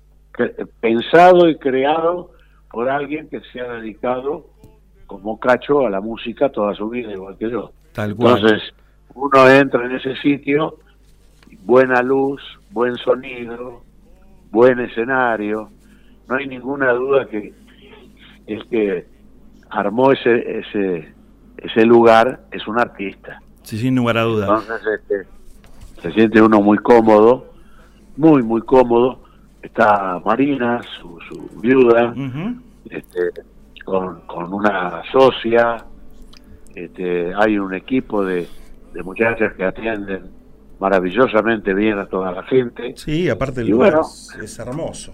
pensado y creado por alguien que se ha dedicado como cacho a la música toda su vida, igual que yo. Tal cual. Entonces, uno entra en ese sitio, buena luz, buen sonido, buen escenario, no hay ninguna duda que el que armó ese, ese, ese lugar es un artista. Sí, sin lugar a duda. Entonces este, se siente uno muy cómodo, muy, muy cómodo. Está Marina, su, su viuda, este, con, con una socia. Este, hay un equipo de, de muchachas que atienden maravillosamente bien a toda la gente. Sí, aparte el Y lugar bueno. es, es hermoso.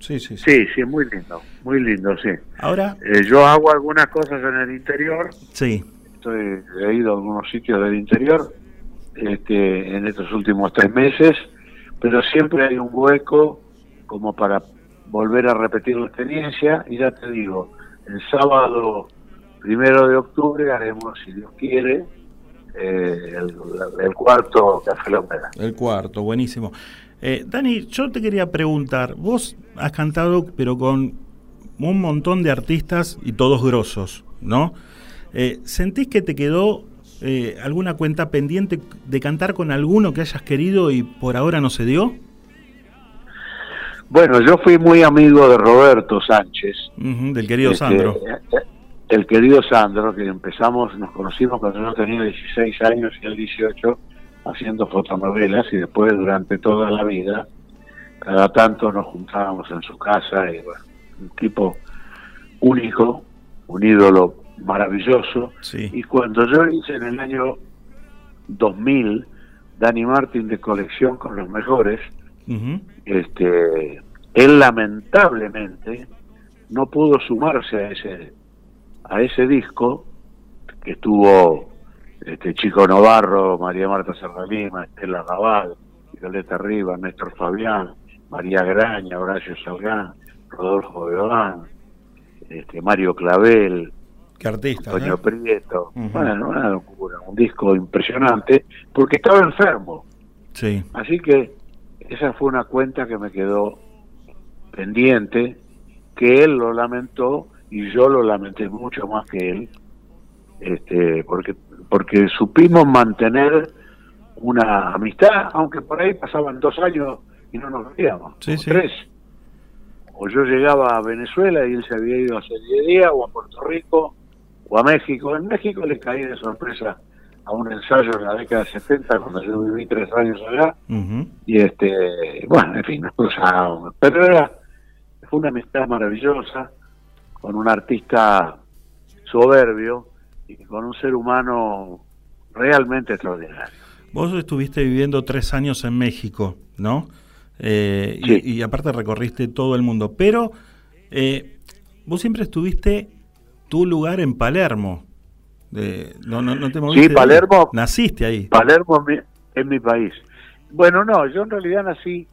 Sí, sí, sí. Sí, sí, muy lindo, muy lindo, sí. Ahora, Eh, yo hago algunas cosas en el interior, sí. estoy, he ido a algunos sitios del interior este, en estos últimos tres meses, pero siempre hay un hueco como para volver a repetir la experiencia y ya te digo, el sábado primero de octubre haremos, si Dios quiere, eh, el, cuarto Café. El cuarto, buenísimo. Eh, Dani, yo te quería preguntar, vos has cantado pero con un montón de artistas y todos grosos, ¿no? Eh, ¿Sentís que te quedó eh, alguna cuenta pendiente de cantar con alguno que hayas querido y por ahora no se dio? Bueno, yo fui muy amigo de Roberto Sánchez. Del querido Este, Sandro. eh, El querido Sandro, que empezamos, nos conocimos cuando yo tenía 16 años y él 18, haciendo fotonovelas y después durante toda la vida, cada tanto nos juntábamos en su casa y bueno, un tipo único, un ídolo maravilloso. Sí. Y cuando yo hice en el año 2000 Danny Martin de colección con los mejores, Este él lamentablemente no pudo sumarse a ese a ese disco que estuvo este Chico Novarro, María Marta Serralima, Estela Raval, Violeta Rivas, Néstor Fabián, María Graña, Horacio Salgán, Rodolfo Beodán, este, Mario Clavel, Qué artista. Antonio ¿eh? Prieto. Bueno, una locura, un disco impresionante, porque estaba enfermo. Sí. Así que esa fue una cuenta que me quedó pendiente, que él lo lamentó y yo lo lamenté mucho más que él, este, porque porque supimos mantener una amistad, aunque por ahí pasaban dos años y no nos veíamos, Sí, o sí. tres. O yo llegaba a Venezuela y él se había ido hace 10 días, o a Puerto Rico, o a México. En México le caí de sorpresa a un ensayo en la década de 70, cuando yo viví tres años allá, y este bueno en fin nos cruzábamos pero era fue una amistad maravillosa con un artista soberbio y con un ser humano realmente extraordinario Vos estuviste viviendo tres años en México, ¿no? Eh, y- y, aparte recorriste todo el mundo. Pero eh, vos siempre estuviste tu lugar en Palermo. De- no, no, no te moviste. sí. Palermo Naciste ahí. Palermo es mi, es mi país bueno no yo en realidad nací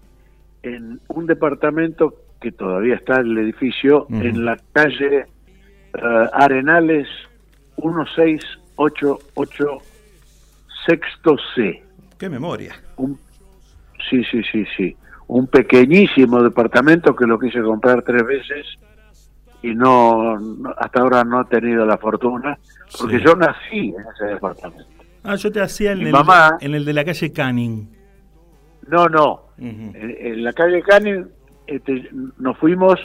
en un departamento que todavía está en el edificio en la calle eh, Arenales 1688 sexto C Qué memoria. un sí sí sí sí un pequeñísimo departamento que lo quise comprar tres veces y no, hasta ahora no he tenido la fortuna porque Sí. yo nací en ese departamento Ah, yo te hacía en, Mi el, mamá- en el de la calle Canning. no no en la calle Canning este, nos fuimos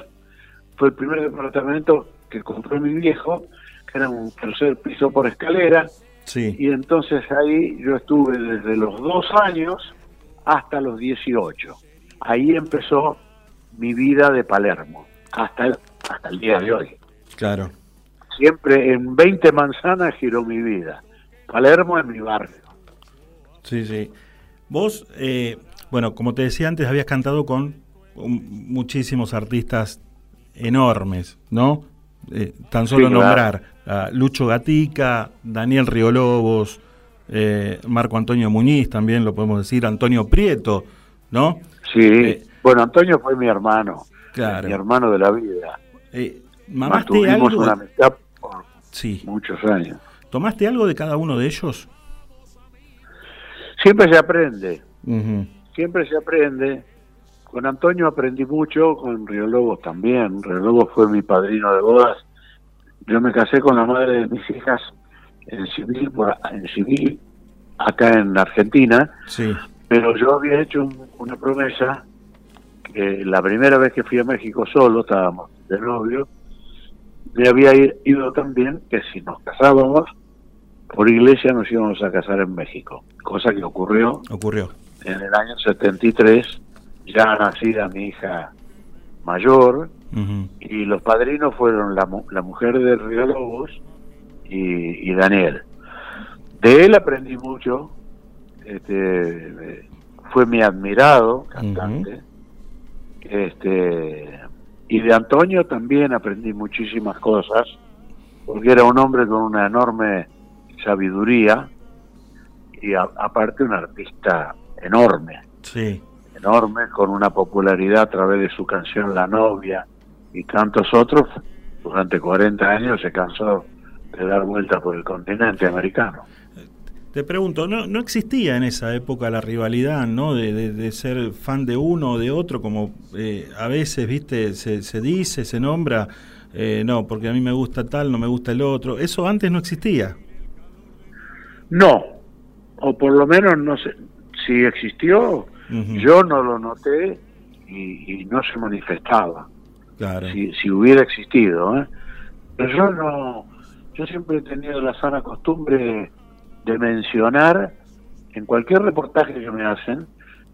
fue el primer departamento que compró mi viejo que era un tercer piso por escalera Sí. y entonces ahí yo estuve desde los dos años hasta los 18. Ahí empezó mi vida de Palermo, hasta el, hasta el día de hoy. Claro. Siempre en 20 manzanas giró mi vida. Palermo es mi barrio. Sí, sí. Vos, eh, bueno, como te decía antes, habías cantado con muchísimos artistas enormes, ¿no? Eh, tan solo Sí, claro. nombrar a Lucho Gatica, Daniel Riolobos, eh, Marco Antonio Muñiz, también lo podemos decir, Antonio Prieto, ¿no? Sí, Eh, bueno, Antonio fue mi hermano, Claro. mi hermano de la vida. Eh, ¿Mamaste algo? una amistad por Sí. muchos años. ¿Tomaste algo de cada uno de ellos? Siempre se aprende. Siempre se aprende. Con Antonio aprendí mucho, con Río Lobos también. Río Lobos fue mi padrino de bodas. Yo me casé con la madre de mis hijas en civil, por- en civil acá en Argentina, Sí. pero yo había hecho un- una promesa que la primera vez que fui a México solo, estábamos de novio, me había ido también que si nos casábamos por iglesia nos íbamos a casar en México, cosa que ocurrió Ocurrió. en el año 73, ya nacida mi hija mayor, y los padrinos fueron la, la mujer de Río Lobos y, y Daniel. De él aprendí mucho, este, eh, fue mi admirado cantante, este, y de Antonio también aprendí muchísimas cosas, porque era un hombre con una enorme sabiduría y a- aparte un artista enorme Sí. enorme, con una popularidad a través de su canción La novia y tantos otros, durante 40 años se cansó de dar vueltas por el continente americano. Te pregunto, ¿no, no existía en esa época la rivalidad, ¿no? De, de- de ser fan de uno o de otro, como eh, a veces, viste, se, se dice, se nombra, eh, no, porque a mí me gusta tal, no me gusta el otro. Eso antes no existía. No, o por lo menos no sé, si existió, yo no lo noté y, y no se manifestaba. Claro. si, si hubiera existido. ¿eh? Pero yo no, yo siempre he tenido la sana costumbre de mencionar en cualquier reportaje que me hacen,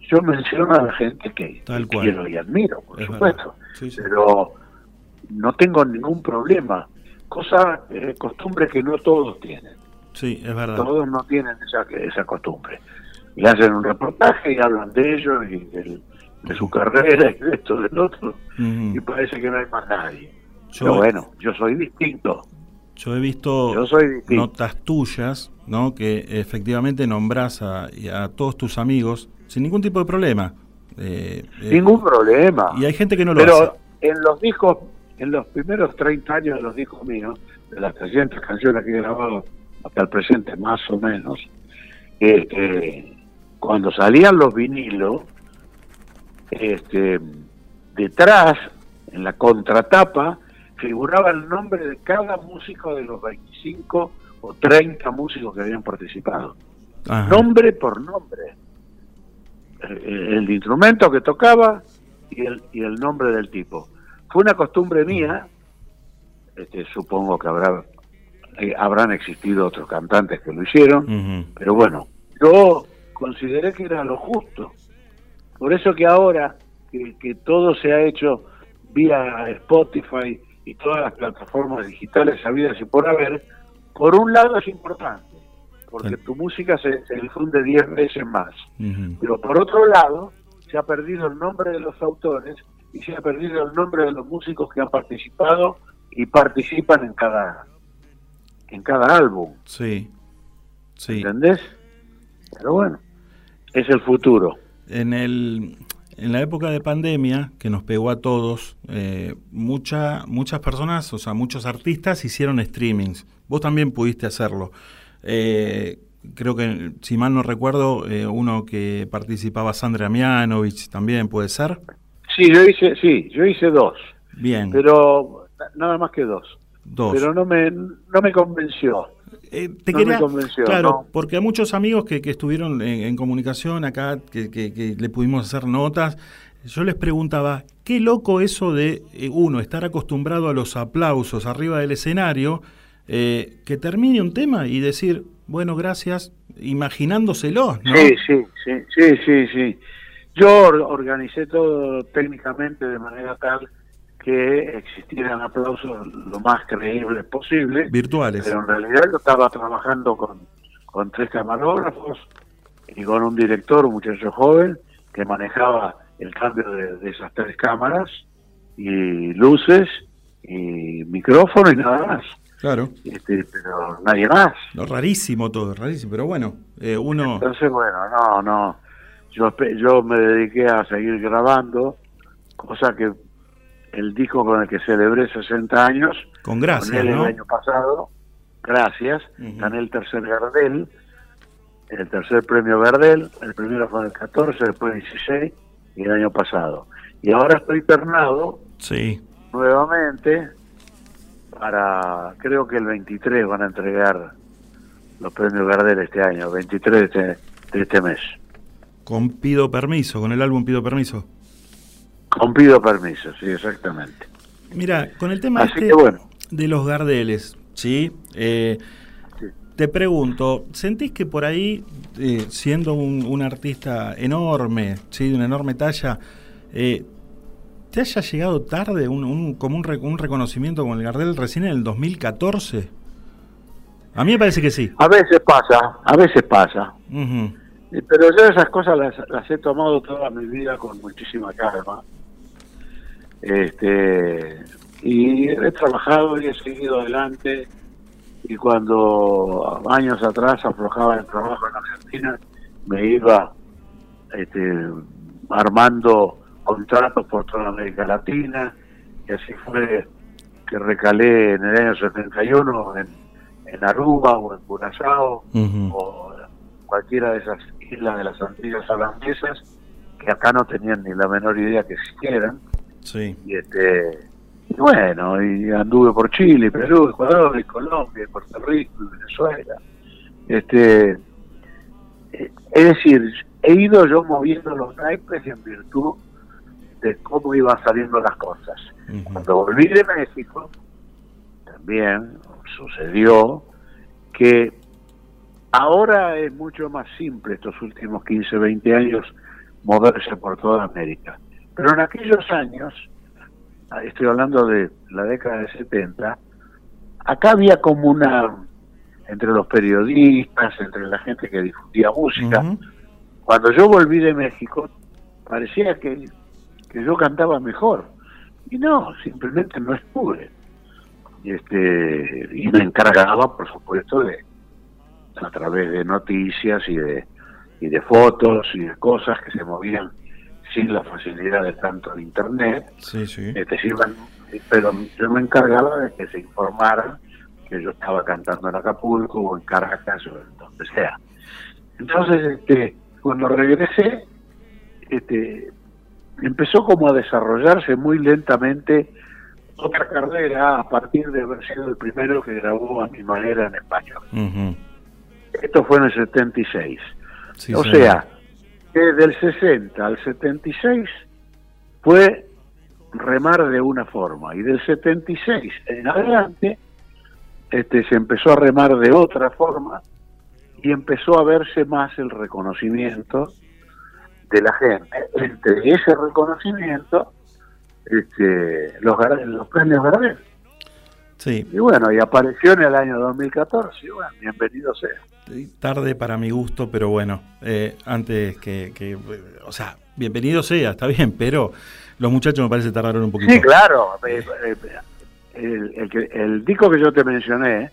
yo menciono a la gente que Tal cual. quiero y admiro, por Es supuesto, verdad. Sí, sí. pero no tengo ningún problema. Cosa, eh, costumbre que no todos tienen. Sí, es verdad. Todos no tienen esa, esa costumbre. Y hacen un reportaje y hablan de ellos y del- de su carrera y de esto, del otro, y parece que no hay más nadie. Yo- Pero bueno, yo soy distinto. Yo he visto Yo soy distinto. notas tuyas, ¿no? Que efectivamente nombras a, todos tus amigos sin ningún tipo de problema. Eh, eh, Ningún problema. Y hay gente que no lo Pero hace. en los discos en los primeros 30 años de los discos míos, de las 300 canciones que he grabado hasta el presente, más o menos, este, cuando salían los vinilos, este, detrás, en la contratapa, figuraba el nombre de cada músico de los 25 o 30 músicos que habían participado. Ajá. Nombre por nombre. El, el instrumento que tocaba y el, y el nombre del tipo. Fue una costumbre mía, este, supongo que habrá eh, habrán existido otros cantantes que lo hicieron, pero bueno, yo consideré que era lo justo. Por eso que ahora que, que todo se ha hecho vía Spotify y todas las plataformas digitales habidas y por haber, por un lado es importante, porque tu música se, se difunde 10 veces más. Pero por otro lado, se ha perdido el nombre de los autores y se ha perdido el nombre de los músicos que han participado y participan en cada en cada álbum, Sí. Sí. ¿entendés? Pero bueno, es el futuro. En, el, en la época de pandemia, que nos pegó a todos, eh, mucha, muchas personas, o sea, muchos artistas hicieron streamings. Vos también pudiste hacerlo. Eh, creo que, si mal no recuerdo, eh, uno que participaba, Sandra Mianovich, también puede ser. Sí, yo hice, sí, yo hice dos, Bien, pero na- nada más que dos. dos. Pero no me no me convenció. Eh, te no quería, claro, no. porque a muchos amigos que, que estuvieron en, en comunicación acá, que, que- que le pudimos hacer notas, yo les preguntaba, qué loco eso de, eh, uno, estar acostumbrado a los aplausos arriba del escenario, eh, que termine un tema y decir, bueno, gracias, imaginándoselo, ¿no? Sí, sí, sí, sí, sí, sí. Yo or- organicé todo técnicamente de manera tal que existieran aplausos lo más creíbles posible. Virtuales. Pero en realidad yo estaba trabajando con, con tres camarógrafos y con un director, un muchacho joven, que manejaba el cambio de, de esas tres cámaras y luces y micrófono y nada más. Claro. Este, pero nadie más. No, rarísimo todo, rarísimo, pero bueno, eh, uno... Entonces, bueno, no, no. Yo, yo me dediqué a seguir grabando, cosa que el disco con el que celebré 60 años, Con gracias, con él ¿no? el año pasado, gracias, Ujú. gané el tercer Gardel, el tercer premio Gardel, el primero fue en el 14, después el 16 y el año pasado. Y ahora estoy internado Sí. nuevamente para, creo que el 23 van a entregar los premios Gardel este año, 23 de este, de este mes. Con Pido Permiso, con el álbum Pido Permiso. Con pido permiso, sí, exactamente. Mira, con el tema este bueno. de los Gardeles, ¿sí? Eh, Te pregunto, ¿sentís que por ahí, eh, siendo un, un artista enorme, ¿sí? de una enorme talla, eh, te haya llegado tarde un, un- como un, re- un reconocimiento con el Gardel recién en el 2014? A mí me parece que sí. A veces pasa, a veces pasa. Eh, Pero yo esas cosas las, las he tomado toda mi vida con muchísima calma. Este, y he trabajado y he seguido adelante. Y cuando años atrás aflojaba el trabajo en Argentina, me iba este, armando contratos por toda América Latina. Y así fue que recalé en el año 71 en, en Aruba o en Curazao o cualquiera de esas islas de las Antillas holandesas que acá no tenían ni la menor idea que existieran Sí. y este y bueno y anduve por Chile Perú Ecuador y Colombia y Puerto Rico y Venezuela. Este eh, es decir he ido yo moviendo los naipes en virtud de cómo iban saliendo las cosas. Cuando volví de México también sucedió que ahora es mucho más simple estos últimos 15, 20 años moverse por toda América. Pero en aquellos años, ah, estoy hablando de la década de 70, acá había como una, entre los periodistas, entre la gente que difundía música, cuando yo volví de México, parecía que, que yo cantaba mejor. Y no, simplemente no estuve. Y, este, y me encargaba, por supuesto, de a través de noticias y de, y de fotos y de cosas que se movían sin la facilidad de tanto internet, Sí, sí. este, se iban, pero yo me encargaba de que se informaran que yo estaba cantando en Acapulco o en Caracas o en donde sea. Entonces, este, cuando regresé, este, empezó como a desarrollarse muy lentamente otra carrera a partir de haber sido el primero que grabó a mi manera en español. Ujú. Esto fue en el 76. Sí, o señor. sea, que del 60 al 76 fue remar de una forma y del 76 en adelante este, se empezó a remar de otra forma y empezó a verse más el reconocimiento de la gente. Entre ese reconocimiento, este, los, los premios Gardel. Sí, Y bueno, y apareció en el año 2014. y bueno, bienvenido sea. Tarde para mi gusto, pero bueno, eh, antes que, que, o sea, bienvenido sea, está bien, pero los muchachos me parece tardaron un poquito. Sí, claro. eh, eh, El, el el disco que yo te mencioné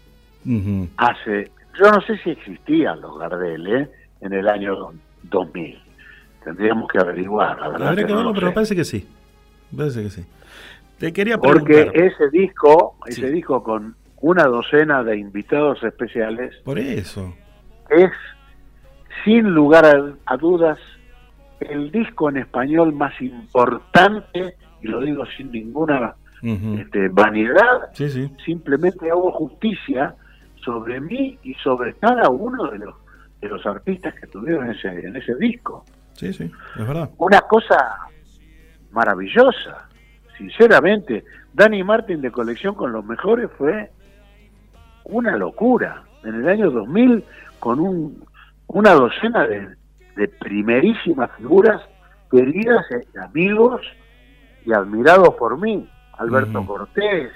hace, yo no sé si existían los Gardel ¿eh? en el año 2000. Tendríamos que averiguar. La verdad Habría que no verlo, lo pero me parece que sí. Me parece que sí. Te quería preguntar. Porque ese disco, ese disco con una docena de invitados especiales, Por eso. Es sin lugar a, a dudas el disco en español más importante, y lo digo sin ninguna este, vanidad, Sí, sí. simplemente hago justicia sobre mí y sobre cada uno de los de los artistas que tuvieron ese, en ese disco. Sí, sí, es verdad. Una cosa maravillosa, sinceramente. Danny Martin de colección con los mejores fue una locura. En el año 2000, con un, una docena de, de primerísimas figuras queridas, amigos y admirados por mí. Alberto. Cortés,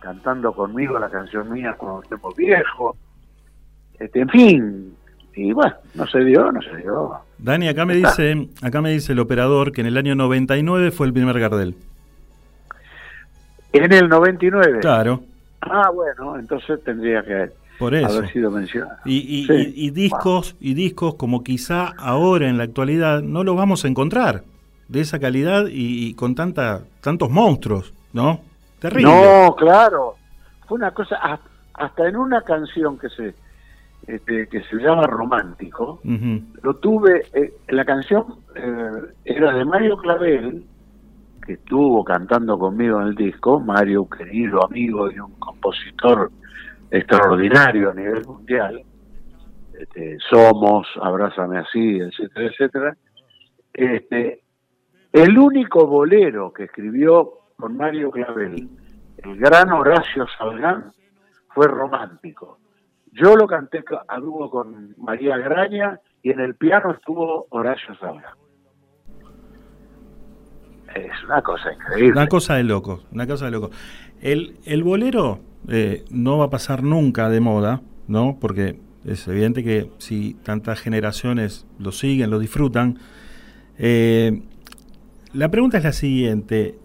cantando conmigo la canción mía cuando estemos viejos. Este, en fin, y bueno, no se dio, no se dio. Dani, acá me dice, acá me dice el operador que en el año 99 fue el primer Gardel. En el 99. Claro, Ah, bueno, entonces tendría que por eso. haber sido mencionado. Y, y- Sí. y- y discos, y discos como quizá ahora en la actualidad no los vamos a encontrar de esa calidad y, con tanta, tantos monstruos, ¿no? Terrible. No, claro. Fue una cosa, ha- hasta en una canción que se este, que se llama Romántico, lo tuve, eh, la canción eh, era de Mario Clavel, que estuvo cantando conmigo en el disco, Mario, querido amigo y un compositor extraordinario a nivel mundial, este, Somos, Abrázame así, etcétera, etcétera. Este, el único bolero que escribió con Mario Clavel, el gran Horacio Salgán, fue romántico. Yo lo canté a dúo con María Graña y en el piano estuvo Horacio Salgán. Es una cosa increíble. Una cosa de loco, una cosa de loco. El, el bolero eh, no va a pasar nunca de moda, ¿no? Porque es evidente que si tantas generaciones lo siguen, lo disfrutan. eh, la pregunta es la siguiente.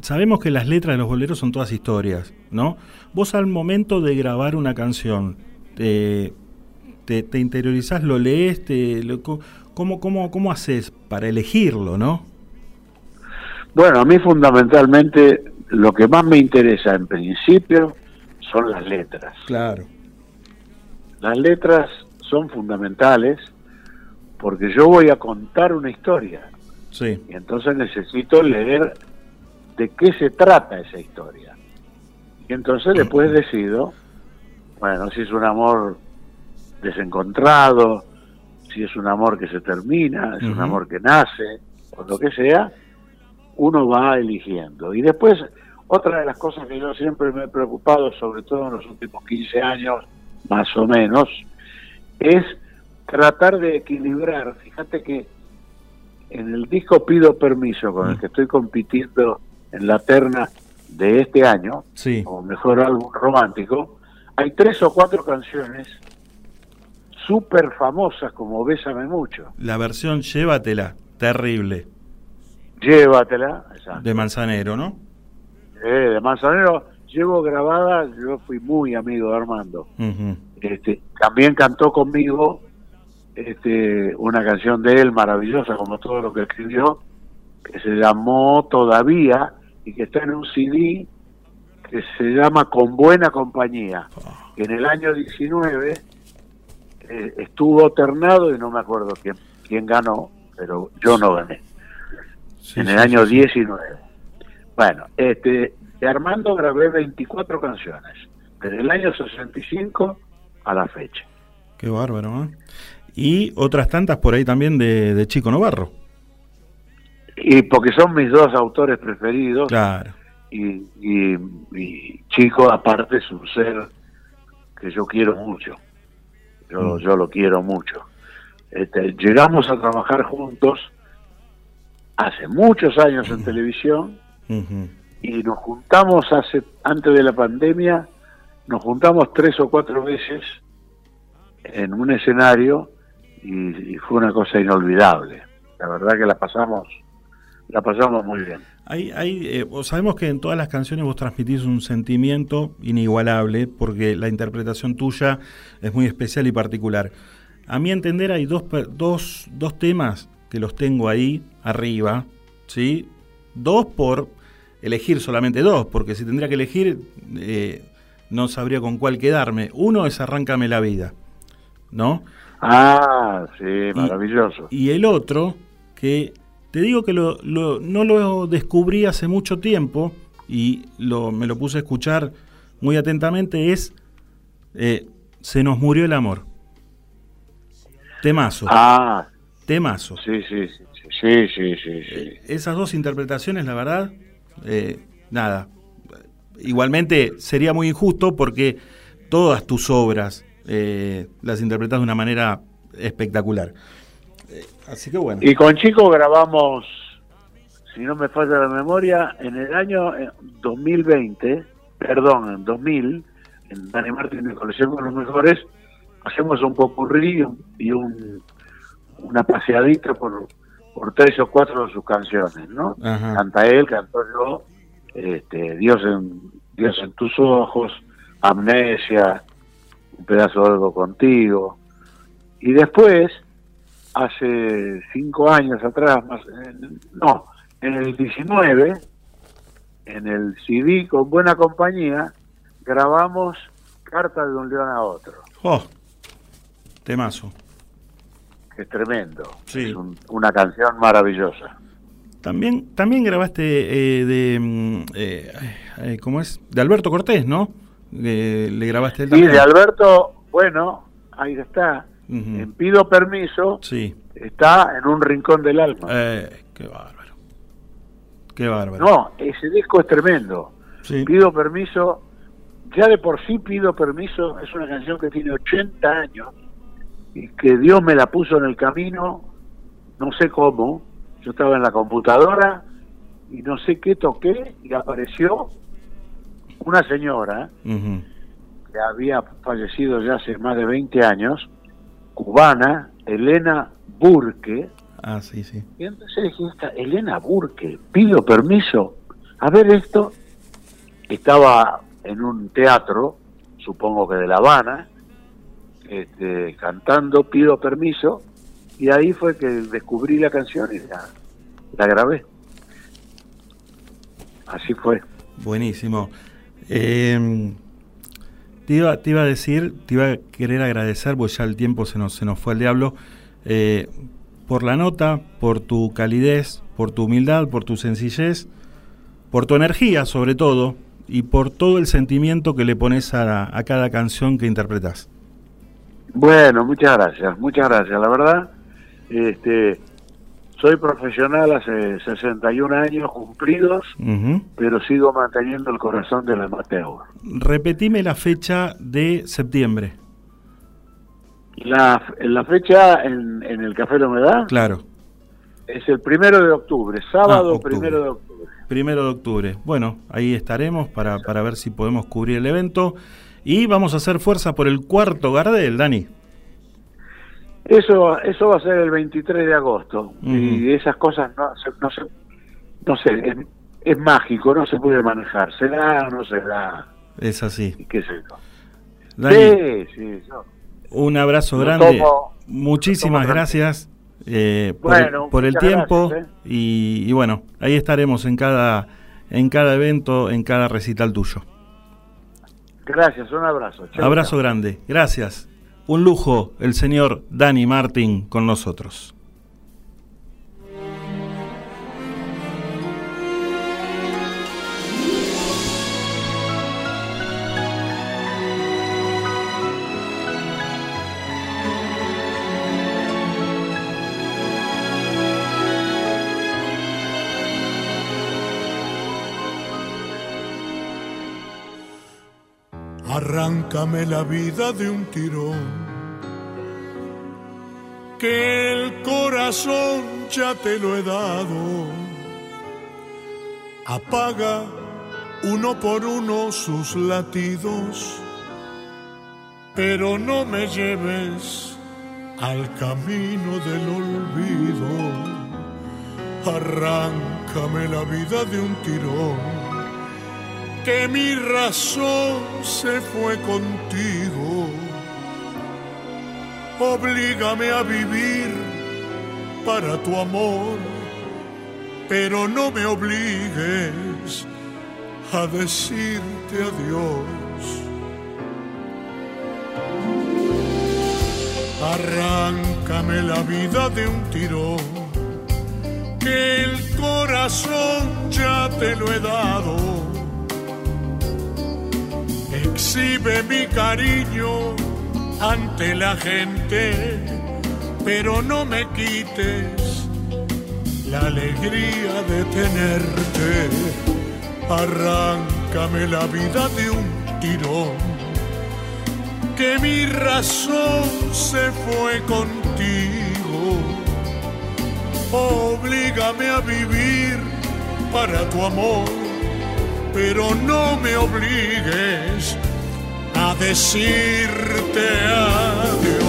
Sabemos que las letras de los boleros son todas historias, ¿no? Vos al momento de grabar una canción, te, te, te interiorizás, lo lees, te, lo- ¿cómo, cómo, ¿cómo haces para elegirlo, no? Bueno, a mí fundamentalmente lo que más me interesa en principio son las letras. Claro. Las letras son fundamentales porque yo voy a contar una historia Sí. y entonces necesito leer de qué se trata esa historia. Y entonces después decido, bueno, si es un amor desencontrado, si es un amor que se termina, es un amor que nace, o lo que sea, uno va eligiendo. Y después, otra de las cosas que yo siempre me he preocupado, sobre todo en los últimos 15 años, más o menos, es tratar de equilibrar. Fíjate que en el disco Pido Permiso, con el que estoy compitiendo en la terna de este año, Sí. como mejor álbum romántico, hay tres o cuatro canciones súper famosas como Bésame Mucho, La versión Llévatela, terrible, Llévatela, exacto. de Manzanero, ¿no? Eh, de Manzanero, llevo grabada, yo fui muy amigo de Armando. Este, también cantó conmigo este, una canción de él maravillosa, como todo lo que escribió, que se llamó Todavía y que está en un CD que se llama Con Buena Compañía, que en el año 19 eh, estuvo alternado y no me acuerdo quién, quién ganó, pero yo no gané. en el sí, año sí. 19. Bueno, este, de Armando grabé 24 canciones, desde el año 65 a la fecha. Qué bárbaro, ¿eh? Y otras tantas por ahí también de, de Chico Novarro. Y porque son mis dos autores preferidos. Claro. Y, y, y Chico, aparte, es un ser que yo quiero mucho. Yo, yo lo quiero mucho. Este, llegamos a trabajar juntos hace muchos años en televisión Y nos juntamos hace antes de la pandemia, nos juntamos tres o cuatro veces en un escenario y, y fue una cosa inolvidable. La verdad que la pasamos, la pasamos muy bien. Hay, hay, eh, vos sabemos que en todas las canciones vos transmitís un sentimiento inigualable porque la interpretación tuya es muy especial y particular. A mi entender hay dos, dos, dos temas que los tengo ahí arriba, ¿sí? Dos por elegir solamente dos, porque si tendría que elegir eh, no sabría con cuál quedarme. Uno es Arráncame la vida, ¿no? Ah, sí, maravilloso. Y el otro, que te digo que lo, lo- no lo descubrí hace mucho tiempo y lo, me lo puse a escuchar muy atentamente, es eh, Se nos murió el amor. Temazo. Ah, Temazo. sí, sí, sí, sí, sí, sí, sí. Esas dos interpretaciones, la verdad, eh, nada. Igualmente sería muy injusto porque todas tus obras eh, las interpretas de una manera espectacular. Eh, así que bueno. Y con Chico grabamos, si no me falla la memoria, en el año eh, 2020, perdón, en 2000, en Dani Martín de Colección con los Mejores, hacemos un popurrí y y un, una paseadita por, por tres o cuatro de sus canciones, ¿no? Ajá. Canta él, canto yo, este, Dios en Dios en tus ojos, Amnesia, un pedazo de algo contigo. Y después, hace cinco años atrás, más, eh, no, en el 19, en el CD con buena compañía, grabamos Carta de un león a otro, Oh, temazo. Es tremendo. Sí. Es un- una canción maravillosa. También, también grabaste eh, de, mm, eh, ¿cómo es? De Alberto Cortés, ¿no? Eh, le grabaste Y también. de Alberto, bueno, ahí está. En Pido Permiso Sí. está en un rincón del alma. Eh, qué bárbaro. Qué bárbaro. No, ese disco es tremendo. Sí. Pido permiso, ya de por sí pido permiso, es una canción que tiene 80 años y que Dios me la puso en el camino, no sé cómo, yo estaba en la computadora y no sé qué toqué y apareció una señora que había fallecido ya hace más de 20 años, cubana, Elena Burke, Ah, sí, sí. y entonces dije, esta Elena Burke, pido permiso. A ver esto. Estaba en un teatro, supongo que de La Habana, este, cantando, pido permiso, y ahí fue que descubrí la canción y la, la grabé. Así fue. Buenísimo. Eh, te, iba, te iba a decir, te iba a querer agradecer, porque ya el tiempo se nos, se nos fue al diablo, eh, por la nota, por tu calidez, por tu humildad, por tu sencillez, por tu energía sobre todo, y por todo el sentimiento que le pones a, a cada canción que interpretas. Bueno, muchas gracias, muchas gracias. La verdad, este, soy profesional hace 61 años cumplidos, pero sigo manteniendo el corazón del amateur. Repetime la fecha de septiembre. La, la fecha en, en el Café La Humedad Claro, es el primero de octubre, sábado Ah, octubre. primero de octubre. primero de octubre. Bueno, ahí estaremos para, para ver si podemos cubrir el evento. Y vamos a hacer fuerza por el cuarto Gardel, Dani. Eso, eso va a ser el 23 de agosto y esas cosas no, se- no, se, no sé, es, es mágico, no se puede manejar, será o no será, Es así. qué sé yo. Dani, Sí, sí, yo- un abrazo grande. tomo- Muchísimas gracias eh, por, Bueno, el, por el muchas tiempo. gracias, ¿eh? y, y bueno, ahí estaremos en cada, en cada evento, en cada recital tuyo. Gracias, un abrazo. Abrazo grande. Gracias. Un lujo el señor Dani Martín con nosotros. Arráncame la vida de un tirón. Que el corazón ya te lo he dado. Apaga uno por uno sus latidos. Pero no me lleves al camino del olvido. Arráncame la vida de un tirón que mi razón se fue contigo. Oblígame a vivir para tu amor, pero no me obligues a decirte adiós. Arráncame la vida de un tirón, que el corazón ya te lo he dado exhibe mi cariño ante la gente, pero no me quites la alegría de tenerte. Arráncame la vida de un tirón, que mi razón se fue contigo. Oblígame a vivir para tu amor pero no me obligues a decirte adiós.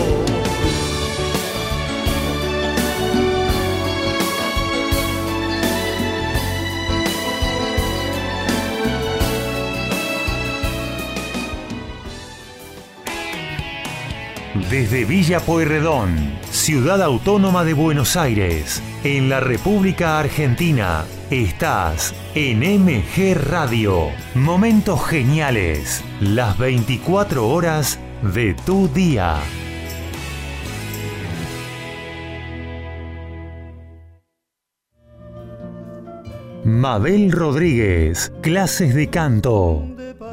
Desde Villa Pueyrredón, ciudad autónoma de Buenos Aires, en la República Argentina, estás en MG Radio. Momentos geniales, las 24 horas de tu día. Mabel Rodríguez, clases de canto,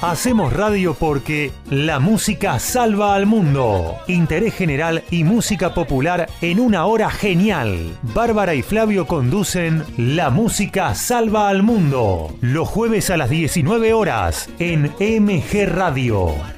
Hacemos radio porque la música salva al mundo. Interés general y música popular en una hora genial. Bárbara y Flavio conducen La música salva al mundo. Los jueves a las 19 horas en MG Radio.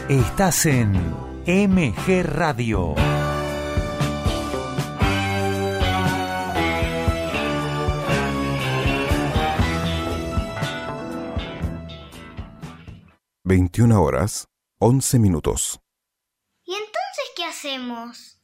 Estás en MG Radio. Veintiuna horas, once minutos. ¿Y entonces qué hacemos?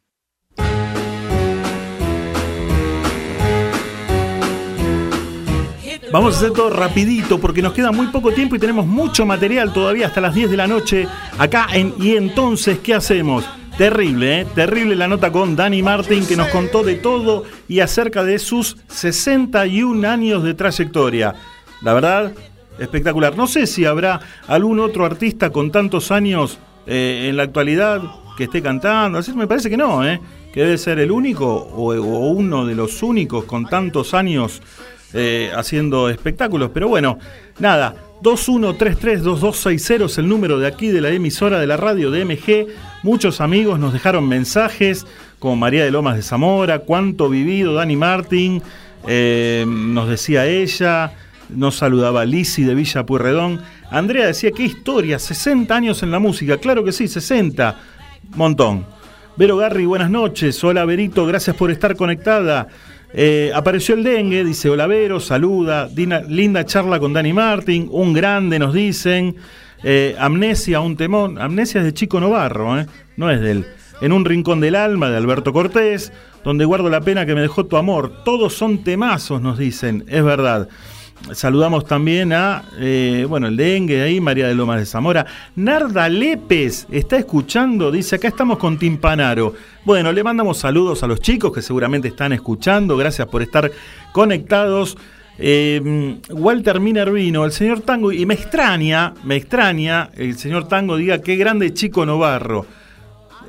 Vamos a hacer todo rapidito porque nos queda muy poco tiempo y tenemos mucho material todavía hasta las 10 de la noche acá en Y entonces, ¿qué hacemos? Terrible, ¿eh? Terrible la nota con Dani Martin que nos contó de todo y acerca de sus 61 años de trayectoria. La verdad, espectacular. No sé si habrá algún otro artista con tantos años eh, en la actualidad que esté cantando. Así me parece que no, ¿eh? Que debe ser el único o, o uno de los únicos con tantos años eh, haciendo espectáculos. Pero bueno, nada. 21332260 es el número de aquí de la emisora de la radio de MG. Muchos amigos nos dejaron mensajes, como María de Lomas de Zamora, cuánto vivido Dani Martín, eh, nos decía ella, nos saludaba Lisi de Villa Pueyrredón. Andrea decía, qué historia, 60 años en la música, claro que sí, 60, montón. Vero Garri, buenas noches, hola Verito, gracias por estar conectada. Eh, apareció el dengue, dice Olavero, saluda. Linda charla con Dani Martin, un grande, nos dicen. Eh, amnesia, un temón. Amnesia es de Chico Novarro, ¿eh? no es de él. En un rincón del alma de Alberto Cortés, donde guardo la pena que me dejó tu amor. Todos son temazos, nos dicen, es verdad. Saludamos también a, eh, bueno, el dengue ahí, María de Lomas de Zamora. Narda Lépez está escuchando, dice, acá estamos con Timpanaro. Bueno, le mandamos saludos a los chicos que seguramente están escuchando, gracias por estar conectados. Eh, Walter Minervino, el señor Tango, y me extraña, me extraña, el señor Tango diga qué grande Chico Novarro.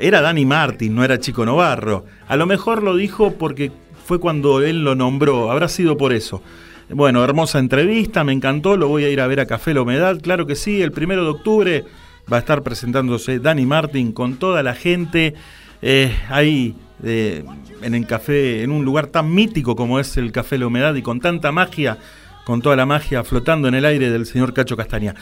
Era Dani Martin, no era Chico Novarro. A lo mejor lo dijo porque fue cuando él lo nombró, habrá sido por eso. Bueno, hermosa entrevista, me encantó, lo voy a ir a ver a Café La Humedad, claro que sí, el primero de octubre va a estar presentándose Dani Martin con toda la gente eh, ahí eh, en el café, en un lugar tan mítico como es el Café La Humedad y con tanta magia, con toda la magia flotando en el aire del señor Cacho Castaña.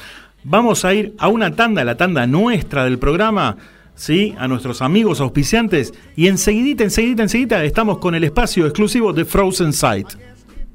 Vamos a ir a una tanda, la tanda nuestra del programa, ¿sí? A nuestros amigos auspiciantes y enseguidita, enseguidita, enseguidita estamos con el espacio exclusivo de Frozen Sight.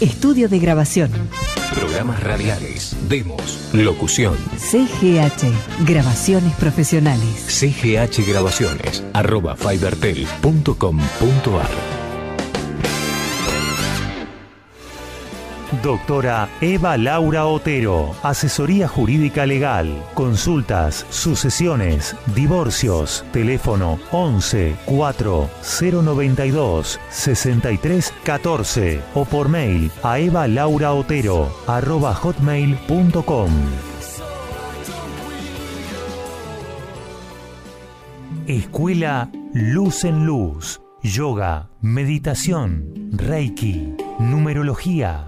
Estudio de grabación. Programas radiales, demos, locución. CGH. Grabaciones profesionales. CGH Grabaciones, arroba fibertel.com.ar. Doctora Eva Laura Otero, asesoría jurídica legal, consultas, sucesiones, divorcios, teléfono 11 4 092 63 14 o por mail a evalauraotero arroba hotmail.com. Escuela Luz en Luz, yoga, meditación, reiki, numerología,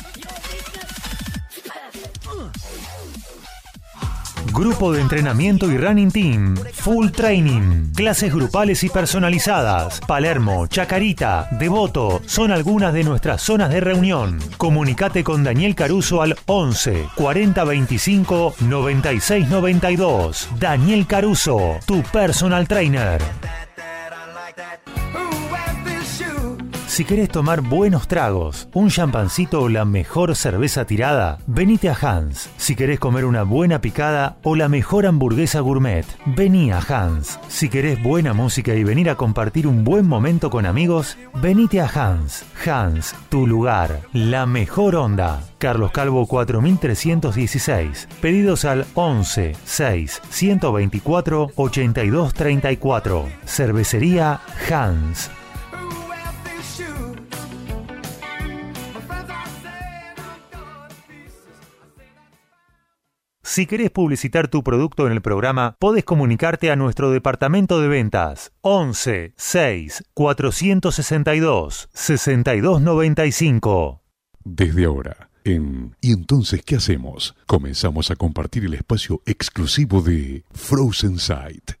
Grupo de entrenamiento y running team. Full training. Clases grupales y personalizadas. Palermo, Chacarita, Devoto son algunas de nuestras zonas de reunión. Comunicate con Daniel Caruso al 11 40 25 96 92. Daniel Caruso, tu personal trainer. Si querés tomar buenos tragos, un champancito o la mejor cerveza tirada, venite a Hans. Si querés comer una buena picada o la mejor hamburguesa gourmet, vení a Hans. Si querés buena música y venir a compartir un buen momento con amigos, venite a Hans. Hans, tu lugar, la mejor onda. Carlos Calvo 4316. Pedidos al 11 6 124 82 34. Cervecería Hans. Si querés publicitar tu producto en el programa, podés comunicarte a nuestro departamento de ventas 11 6 462 6295. Desde ahora, en ¿Y entonces qué hacemos? Comenzamos a compartir el espacio exclusivo de Frozen Sight.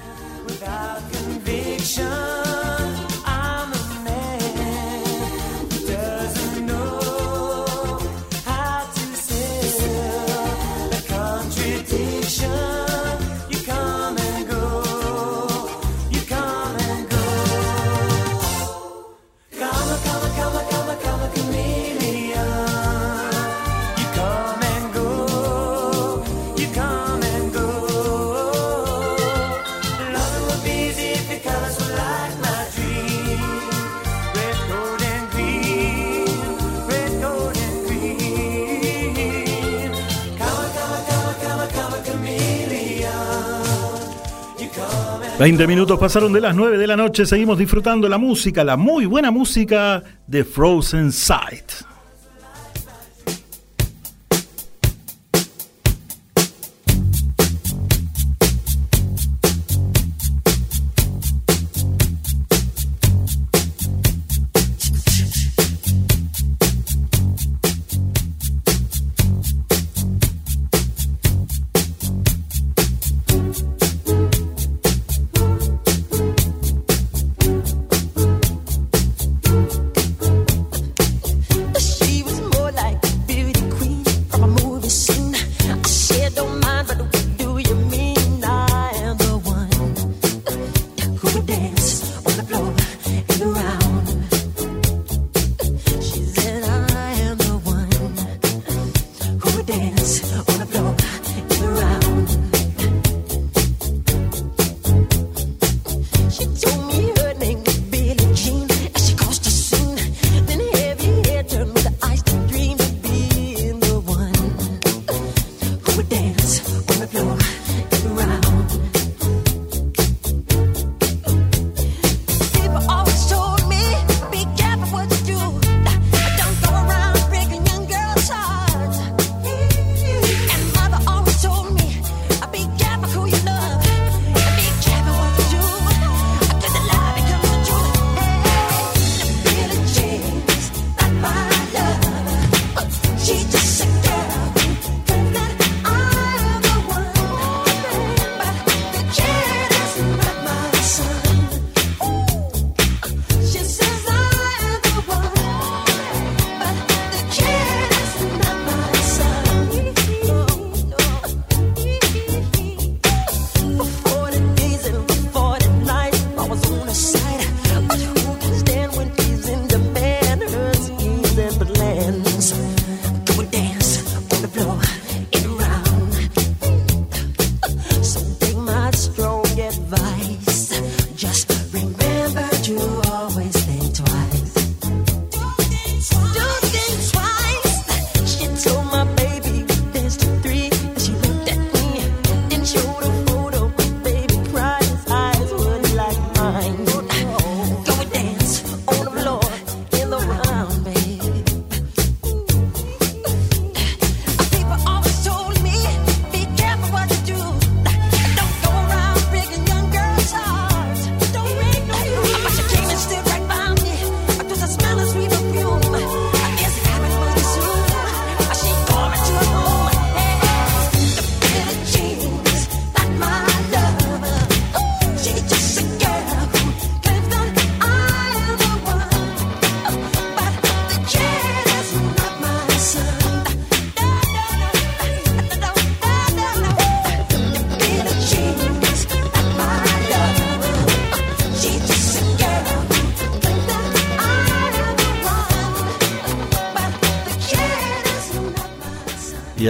20 minutos pasaron de las 9 de la noche, seguimos disfrutando la música, la muy buena música de Frozen Sight.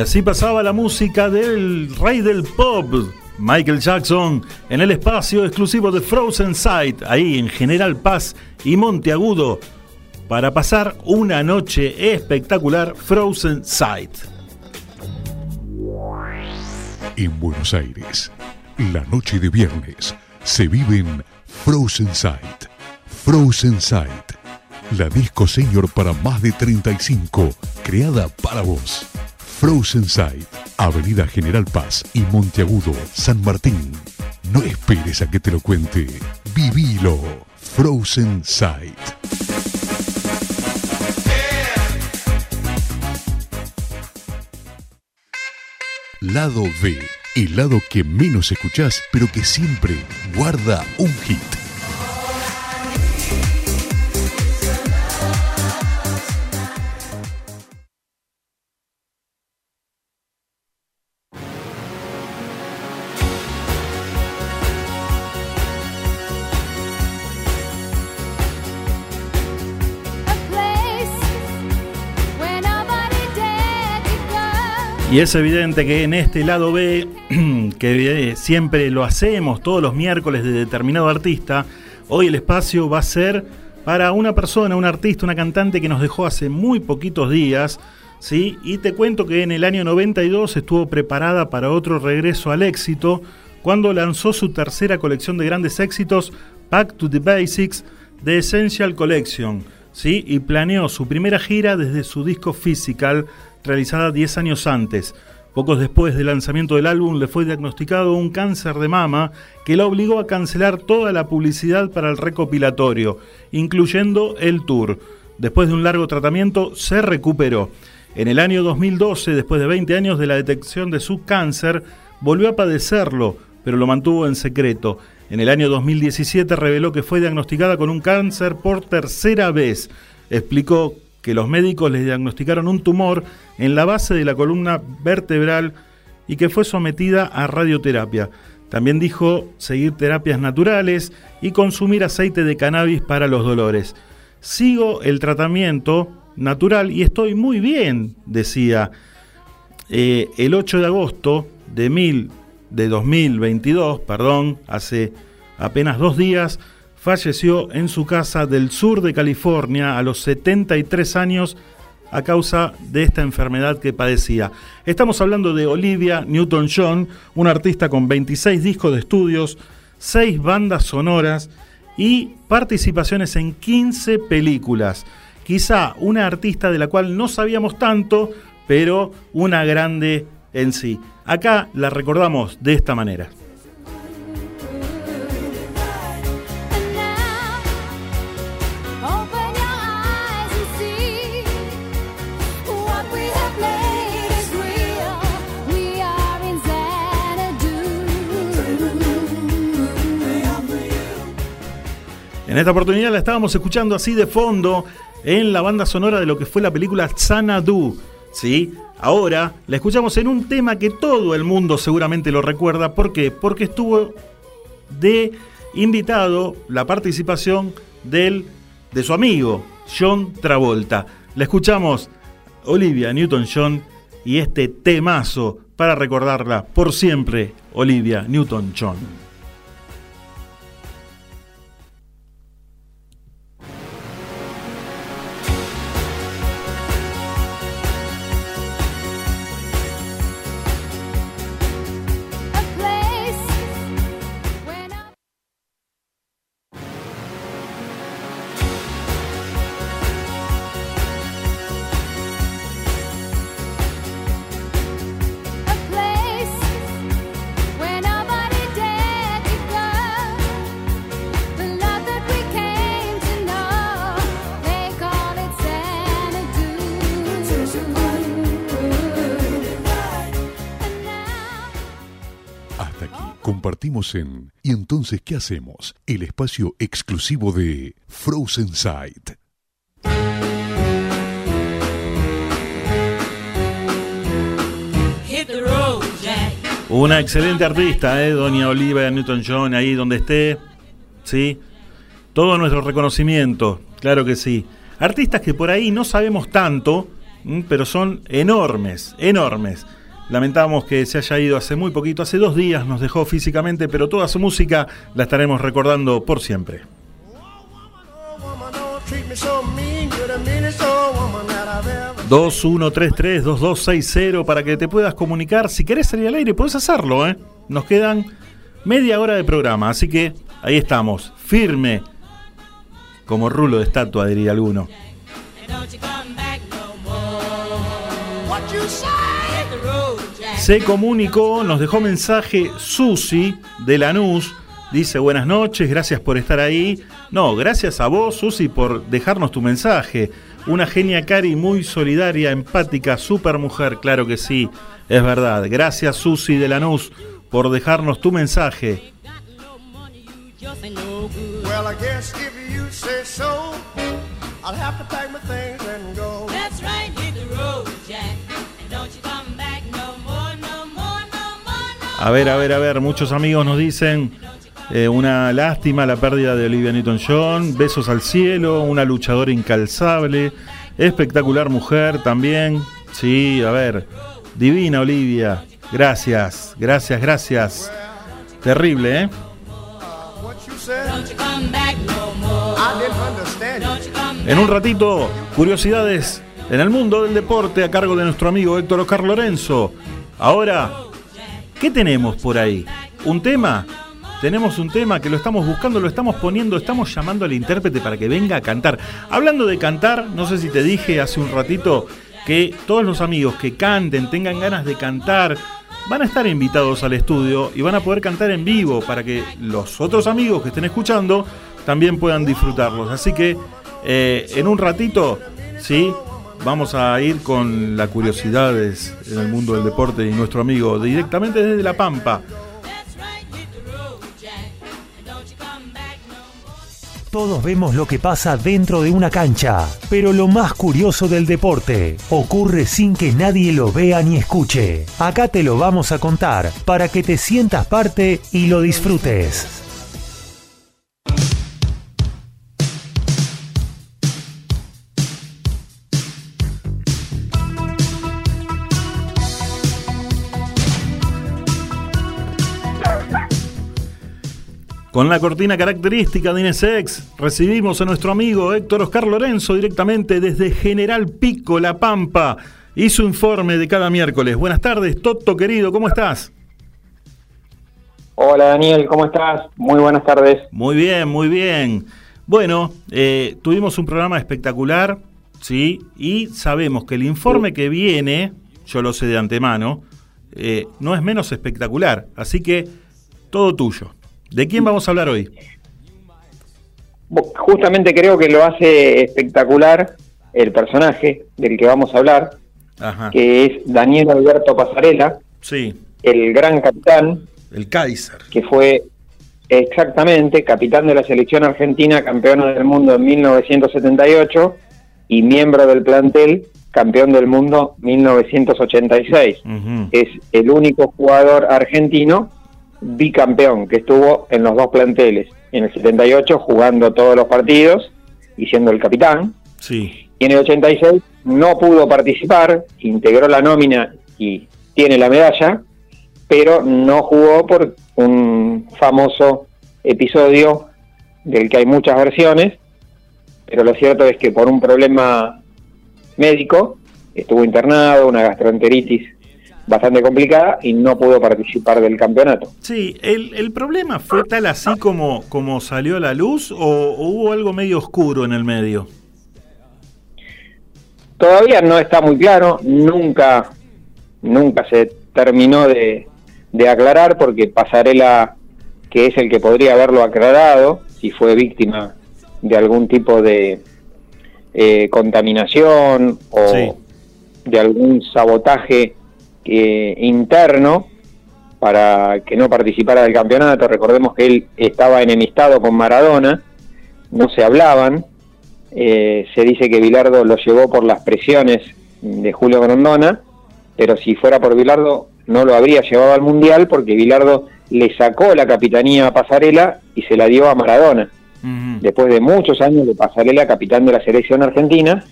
Así pasaba la música del rey del pop, Michael Jackson, en el espacio exclusivo de Frozen Sight, ahí en General Paz y Monteagudo, para pasar una noche espectacular Frozen Sight. En Buenos Aires, la noche de viernes se vive en Frozen Sight. Frozen Sight, la disco senior para más de 35, creada para vos. Frozen Sight, Avenida General Paz y Monteagudo, San Martín. No esperes a que te lo cuente. Vivilo. Frozen Sight. Lado B, el lado que menos escuchás, pero que siempre guarda un hit. Y es evidente que en este lado B, que eh, siempre lo hacemos todos los miércoles de determinado artista, hoy el espacio va a ser para una persona, un artista, una cantante que nos dejó hace muy poquitos días, ¿sí? Y te cuento que en el año 92 estuvo preparada para otro regreso al éxito cuando lanzó su tercera colección de grandes éxitos, Back to the Basics, The Essential Collection, ¿sí? y planeó su primera gira desde su disco Physical, realizada 10 años antes. Pocos después del lanzamiento del álbum le fue diagnosticado un cáncer de mama que la obligó a cancelar toda la publicidad para el recopilatorio, incluyendo el tour. Después de un largo tratamiento se recuperó. En el año 2012, después de 20 años de la detección de su cáncer, volvió a padecerlo, pero lo mantuvo en secreto. En el año 2017 reveló que fue diagnosticada con un cáncer por tercera vez. Explicó que los médicos le diagnosticaron un tumor en la base de la columna vertebral y que fue sometida a radioterapia. También dijo seguir terapias naturales y consumir aceite de cannabis para los dolores. Sigo el tratamiento natural y estoy muy bien, decía. Eh, el 8 de agosto de, mil, de 2022, perdón, hace apenas dos días, falleció en su casa del sur de California a los 73 años a causa de esta enfermedad que padecía. Estamos hablando de Olivia Newton-John, una artista con 26 discos de estudios, 6 bandas sonoras y participaciones en 15 películas. Quizá una artista de la cual no sabíamos tanto, pero una grande en sí. Acá la recordamos de esta manera. En esta oportunidad la estábamos escuchando así de fondo en la banda sonora de lo que fue la película Xanadu. ¿Sí? Ahora la escuchamos en un tema que todo el mundo seguramente lo recuerda. ¿Por qué? Porque estuvo de invitado la participación del, de su amigo John Travolta. La escuchamos Olivia Newton-John y este temazo para recordarla por siempre, Olivia Newton-John. ¿Y entonces qué hacemos? El espacio exclusivo de Frozen Sight. Una excelente artista, ¿eh? Doña Olivia Newton-John, ahí donde esté. ¿Sí? Todo nuestro reconocimiento, claro que sí. Artistas que por ahí no sabemos tanto, pero son enormes, enormes. Lamentamos que se haya ido hace muy poquito, hace dos días nos dejó físicamente, pero toda su música la estaremos recordando por siempre. The meanest old woman that I've ever 2133-2260 para que te puedas comunicar. Si querés salir al aire, puedes hacerlo, ¿eh? Nos quedan media hora de programa, así que ahí estamos, firme, como rulo de estatua, diría alguno. Se comunicó, nos dejó mensaje Susi de Lanús. Dice buenas noches, gracias por estar ahí. No, gracias a vos, Susi, por dejarnos tu mensaje. Una genia Cari muy solidaria, empática, super mujer, claro que sí, es verdad. Gracias, Susi de Lanús, por dejarnos tu mensaje. A ver, a ver, a ver, muchos amigos nos dicen eh, una lástima la pérdida de Olivia Newton-John, besos al cielo, una luchadora incalzable, espectacular mujer también. Sí, a ver, divina Olivia, gracias, gracias, gracias. Terrible, ¿eh? En un ratito, curiosidades en el mundo del deporte a cargo de nuestro amigo Héctor Oscar Lorenzo. Ahora, ¿Qué tenemos por ahí? ¿Un tema? Tenemos un tema que lo estamos buscando, lo estamos poniendo, estamos llamando al intérprete para que venga a cantar. Hablando de cantar, no sé si te dije hace un ratito que todos los amigos que canten, tengan ganas de cantar, van a estar invitados al estudio y van a poder cantar en vivo para que los otros amigos que estén escuchando también puedan disfrutarlos. Así que eh, en un ratito, sí, vamos a ir con las curiosidades en el mundo del deporte y nuestro amigo directamente desde La Pampa. Todos vemos lo que pasa dentro de una cancha, pero lo más curioso del deporte ocurre sin que nadie lo vea ni escuche. Acá te lo vamos a contar para que te sientas parte y lo disfrutes. Con la cortina característica de Inesex, recibimos a nuestro amigo Héctor Oscar Lorenzo directamente desde General Pico, La Pampa, y su informe de cada miércoles. Buenas tardes, Toto querido, ¿cómo estás? Hola Daniel, ¿cómo estás? Muy buenas tardes. Muy bien, muy bien. Bueno, eh, tuvimos un programa espectacular, ¿sí? Y sabemos que el informe que viene, yo lo sé de antemano, eh, no es menos espectacular. Así que, todo tuyo. ¿De quién vamos a hablar hoy? Justamente creo que lo hace espectacular el personaje del que vamos a hablar, Ajá. que es Daniel Alberto Pasarela, Sí, el gran capitán, el Kaiser. que fue exactamente capitán de la selección argentina, campeona del mundo en 1978 y miembro del plantel, campeón del mundo 1986. Es el único jugador argentino bicampeón que estuvo en los dos planteles. En el 78 jugando todos los partidos y siendo el capitán. Sí. Y en el 86 no pudo participar, integró la nómina y tiene la medalla, pero no jugó por un famoso episodio del que hay muchas versiones, pero lo cierto es que por un problema médico estuvo internado, una gastroenteritis bastante complicada y no pudo participar del campeonato. Sí, el, el problema fue tal así como, como salió a la luz o, o hubo algo medio oscuro en el medio. Todavía no está muy claro, nunca, nunca se terminó de, de aclarar porque Pasarela, que es el que podría haberlo aclarado, si fue víctima de algún tipo de eh, contaminación o de algún sabotaje eh, interno para que no participara del campeonato. Recordemos que él estaba enemistado con Maradona, no se hablaban. Eh, se dice que Bilardo lo llevó por las presiones de Julio Grondona, pero si fuera por Bilardo no lo habría llevado al Mundial porque Bilardo le sacó la capitanía a Pasarela y se la dio a Maradona. Después de muchos años de Pasarela, capitán de la selección argentina,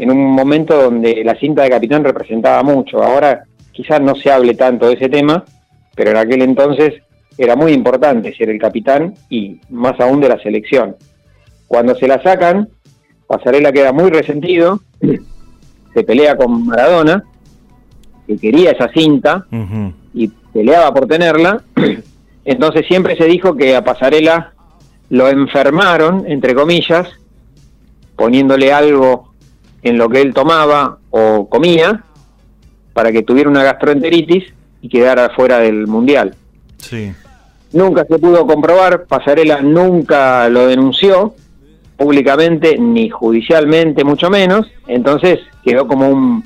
en un momento donde la cinta de capitán representaba mucho. Ahora quizás no se hable tanto de ese tema, pero en aquel entonces era muy importante ser el capitán y más aún de la selección. Cuando se la sacan, Pasarela queda muy resentido, se pelea con Maradona, que quería esa cinta y peleaba por tenerla. Entonces siempre se dijo que a Pasarela lo enfermaron, entre comillas, poniéndole algo en lo que él tomaba o comía para que tuviera una gastroenteritis y quedara fuera del mundial. Sí. Nunca se pudo comprobar, Pasarela nunca lo denunció públicamente ni judicialmente, mucho menos, entonces quedó como un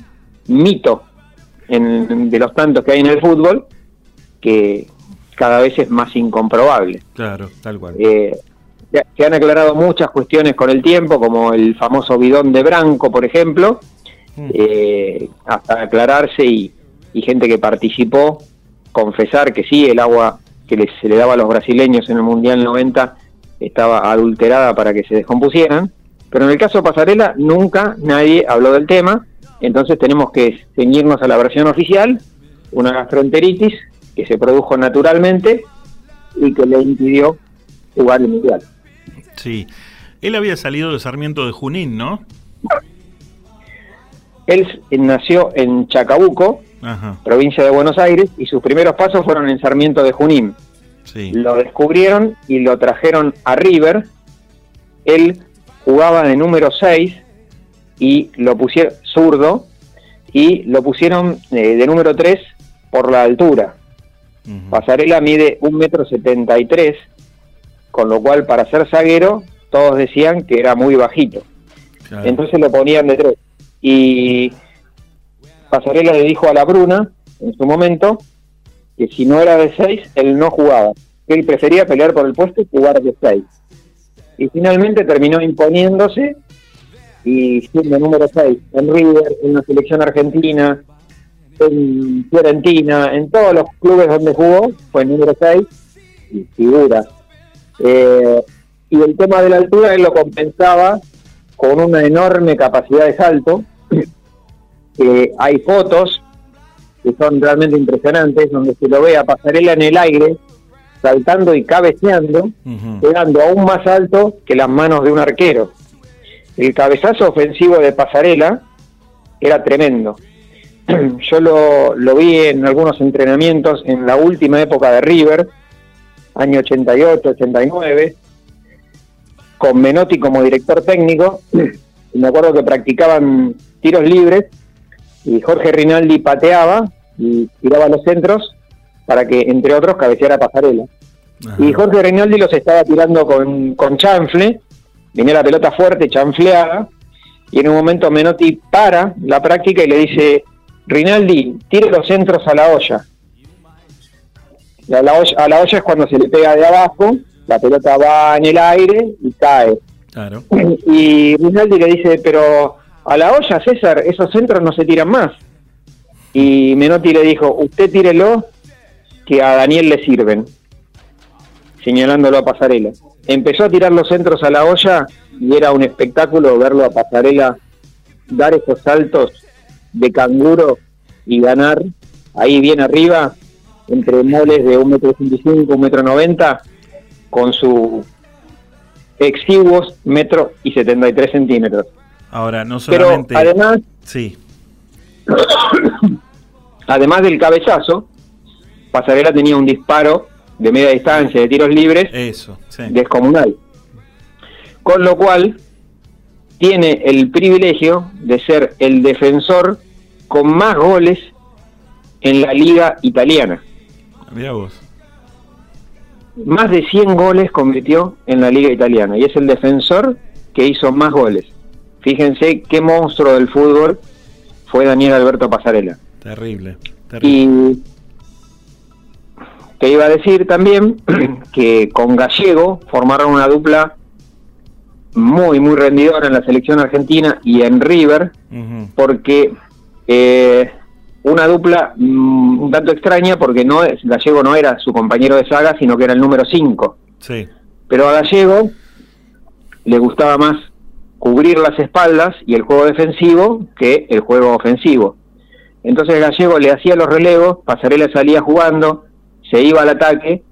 mito en- de los tantos que hay en el fútbol que cada vez es más incomprobable. Claro, tal cual. Eh, se- han aclarado muchas cuestiones con el tiempo, como el famoso bidón de Branco, por ejemplo, eh, hasta aclararse y, y gente que participó confesar que sí, el agua que les- se le daba a los brasileños en el Mundial 90 estaba adulterada para que se descompusieran, pero en el caso de Pasarela nunca nadie habló del tema, entonces tenemos que ceñirnos a la versión oficial, una gastroenteritis que se produjo naturalmente y que le impidió jugar el Mundial. Sí. Él había salido de Sarmiento de Junín, ¿no? Él nació en Chacabuco, Ajá. provincia de Buenos Aires, y sus primeros pasos fueron en Sarmiento de Junín. Sí. Lo descubrieron y lo trajeron a River. Él jugaba de número 6 y lo pusieron zurdo y lo pusieron eh, de número 3 por la altura. Pasarela mide un metro setenta y tres, con lo cual para ser zaguero todos decían que era muy bajito. Claro. Entonces lo ponían de tres. Y Pasarela le dijo a la Bruna, en su momento, que si no era de seis, él no jugaba. Que él prefería pelear por el puesto y jugar de seis. Y finalmente terminó imponiéndose y siendo número 6 en River, en la selección argentina, en Fiorentina, en todos los clubes donde jugó, fue número 6 y figura. Eh, y el tema de la altura él lo compensaba con una enorme capacidad de salto. que hay fotos que son realmente impresionantes, donde se lo ve a pasarela en el aire, saltando y cabeceando, quedando aún más alto que las manos de un arquero. El cabezazo ofensivo de Pasarela era tremendo. Yo lo, lo vi en algunos entrenamientos en la última época de River, año 88, 89, con Menotti como director técnico. Y me acuerdo que practicaban tiros libres y Jorge Rinaldi pateaba y tiraba los centros para que, entre otros, cabeceara Pasarela. Y Jorge Rinaldi los estaba tirando con, con chanfle, venía la pelota fuerte, chanfleada, y en un momento Menotti para la práctica y le dice, Rinaldi, tire los centros a la olla. A la olla, a la olla es cuando se le pega de abajo, la pelota va en el aire y cae. Claro. Y Rinaldi le dice, pero a la olla, César, esos centros no se tiran más. Y Menotti le dijo, usted tírelo, que a Daniel le sirven, señalándolo a Pasarela. Empezó a tirar los centros a la olla y era un espectáculo verlo a Pasarela dar esos saltos de canguro y ganar ahí bien arriba, entre moles de 1,85m, 1,90m, con su exiguos metro y 73 centímetros. Ahora, no Pero solamente. además, Sí, además del cabezazo, Pasarela tenía un disparo de media distancia de tiros libres eso, sí. descomunal. Con lo cual, tiene el privilegio de ser el defensor con más goles en la liga italiana. Mira vos. Más de 100 goles convirtió en la liga italiana y es el defensor que hizo más goles. Fíjense qué monstruo del fútbol fue Daniel Alberto Pasarela. Terrible. terrible. Y te iba a decir también que con Gallego formaron una dupla muy, muy rendidora en la selección argentina y en River, porque eh, una dupla mm, un tanto extraña, porque no es, Gallego no era su compañero de saga, sino que era el número 5. Sí. Pero a Gallego le gustaba más cubrir las espaldas y el juego defensivo que el juego ofensivo. Entonces Gallego le hacía los relevos, Pasarela salía jugando, se iba al ataque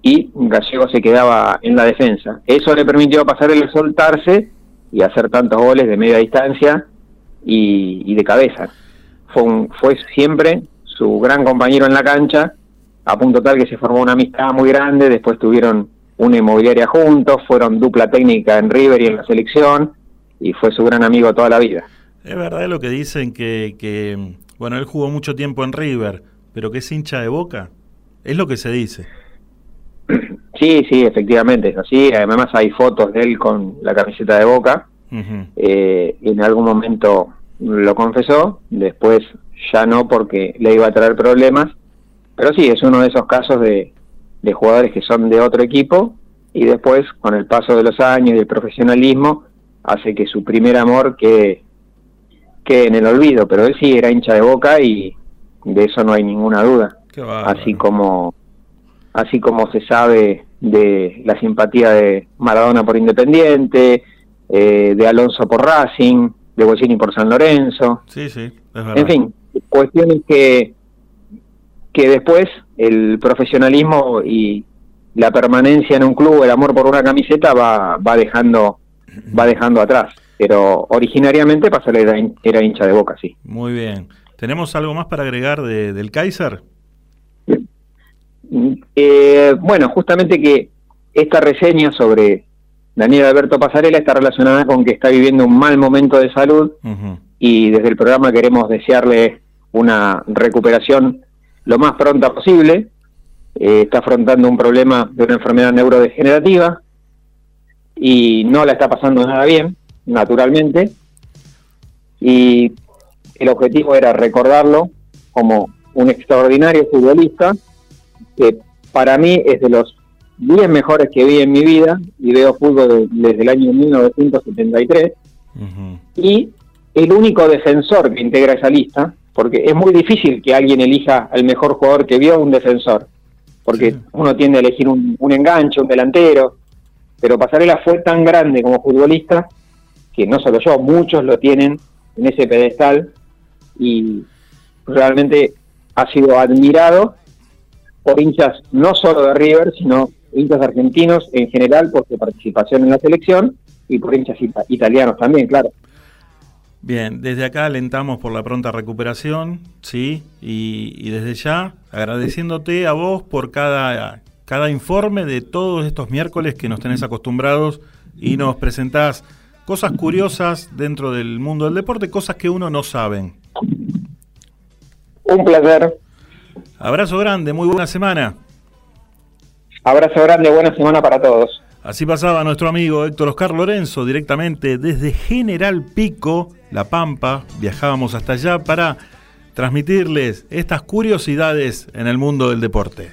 y Gallego se quedaba en la defensa. Eso le permitió a Pasarela soltarse y hacer tantos goles de media distancia y, y de cabeza. Fue, un- fue siempre su gran compañero en la cancha, a punto tal que se formó una amistad muy grande, después tuvieron una inmobiliaria juntos, fueron dupla técnica en River y en la selección, y fue su gran amigo toda la vida. Es verdad lo que dicen que, que, bueno, él jugó mucho tiempo en River, pero que es hincha de boca. Es lo que se dice. Sí, sí, efectivamente es así. Además hay fotos de él con la camiseta de Boca. Eh, en algún momento lo confesó, después ya no porque le iba a traer problemas. Pero sí, es uno de esos casos de, de jugadores que son de otro equipo y después, con el paso de los años y el profesionalismo, hace que su primer amor quede, quede en el olvido. Pero él sí era hincha de Boca y de eso no hay ninguna duda. Así como así como se sabe de la simpatía de Maradona por Independiente, eh, de Alonso por Racing, de Boccini por San Lorenzo, Sí, sí, es verdad. en fin, cuestiones que que después el profesionalismo y la permanencia en un club, el amor por una camiseta va, va dejando va dejando atrás, pero originariamente Pasarela era, era hincha de Boca, sí. Muy bien. ¿Tenemos algo más para agregar de- del Kaiser? Eh, bueno, justamente que esta reseña sobre Daniel Alberto Pasarela está relacionada con que está viviendo un mal momento de salud y desde el programa queremos desearle una recuperación lo más pronta posible. Eh, está afrontando un problema de una enfermedad neurodegenerativa y no la está pasando nada bien, naturalmente. Y el objetivo era recordarlo como un extraordinario futbolista que para mí es de los 10 mejores que vi en mi vida y veo fútbol de- desde el año 1973 y el único defensor que integra esa lista, porque es muy difícil que alguien elija al mejor jugador que vio un defensor, porque uno tiende a elegir un, un enganche, un delantero, pero Pasarela fue tan grande como futbolista que no solo yo, muchos lo tienen en ese pedestal y realmente ha sido admirado por hinchas no solo de River, sino hinchas argentinos en general por su participación en la selección y por hinchas ita- italianos también, claro. Bien, desde acá alentamos por la pronta recuperación, ¿sí? Y, y desde ya agradeciéndote a vos por cada, cada informe de todos estos miércoles que nos tenés acostumbrados y nos presentás cosas curiosas dentro del mundo del deporte, cosas que uno no sabe. Un placer. Abrazo grande, muy buena semana. Abrazo grande, buena semana para todos. Así pasaba nuestro amigo Héctor Oscar Lorenzo directamente desde General Pico, La Pampa. Viajábamos hasta allá para transmitirles estas curiosidades en el mundo del deporte.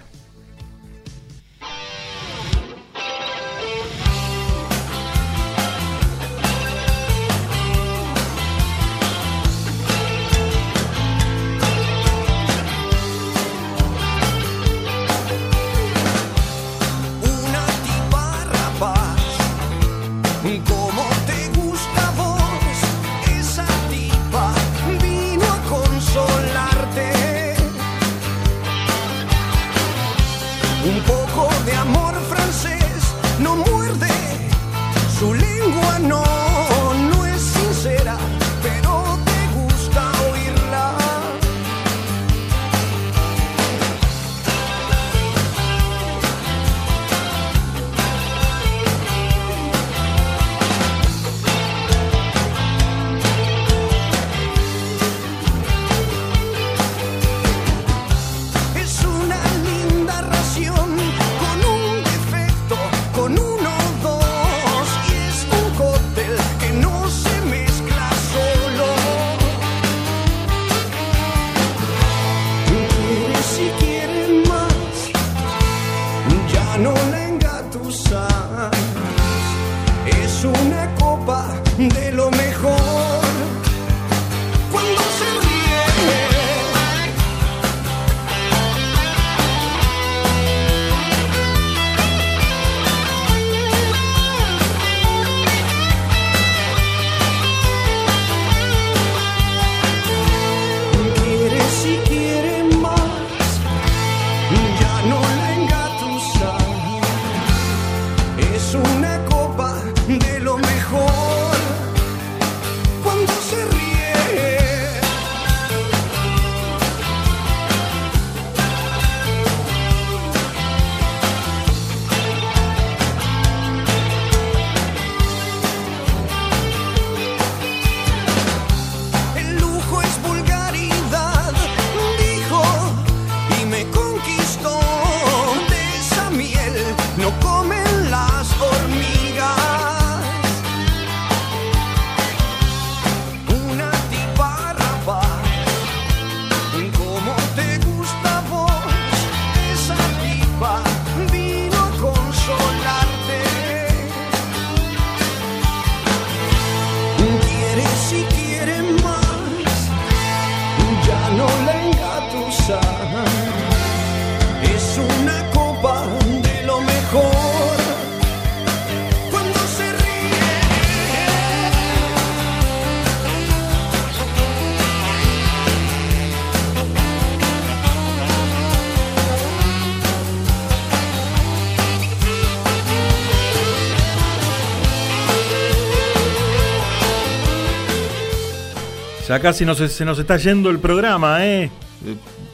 Ya casi nos- se nos está yendo el programa, ¿eh?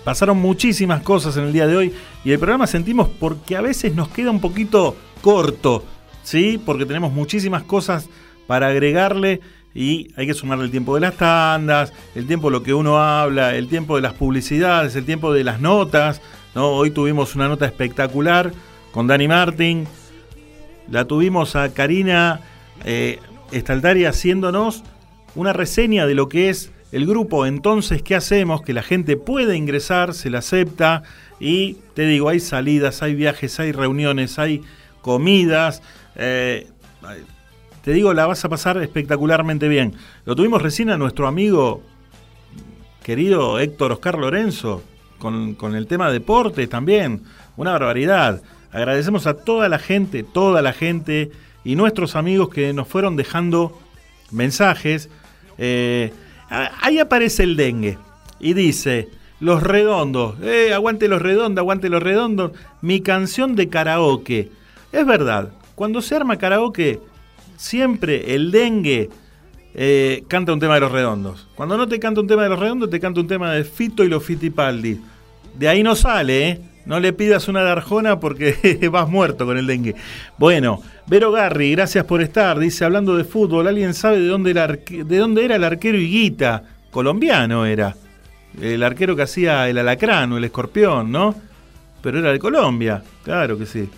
Pasaron muchísimas cosas en el día de hoy y el programa sentimos porque a veces nos queda un poquito corto, ¿sí? Porque tenemos muchísimas cosas para agregarle y hay que sumarle el tiempo de las tandas, el tiempo de lo que uno habla, el tiempo de las publicidades, el tiempo de las notas, ¿no? Hoy tuvimos una nota espectacular con Dani Martin, la tuvimos a Karina eh, Estaltari haciéndonos una reseña de lo que es el grupo Entonces, ¿qué hacemos? Que la gente puede ingresar, se la acepta y te digo, hay salidas, hay viajes, hay reuniones, hay comidas. eh, te digo, la vas a pasar espectacularmente bien. Lo tuvimos recién a nuestro amigo querido Héctor Oscar Lorenzo, con, con el tema deportes también, una barbaridad. Agradecemos a toda la gente, toda la gente y nuestros amigos que nos fueron dejando mensajes. Eh, ahí aparece el dengue y dice, los redondos, eh, aguante los redondos, aguante los redondos, mi canción de karaoke. Es verdad, cuando se arma karaoke, siempre el dengue eh, canta un tema de los redondos. Cuando no te canta un tema de los redondos, te canta un tema de Fito y los Fitipaldi. De ahí no sale, ¿eh? No le pidas una de Arjona porque vas muerto con el dengue. Bueno, Vero Garri, gracias por estar. Dice, hablando de fútbol, ¿alguien sabe de dónde, era el arquero Higuita? Colombiano era. El arquero que hacía el alacrán o el escorpión, ¿no? Pero era de Colombia, claro que sí.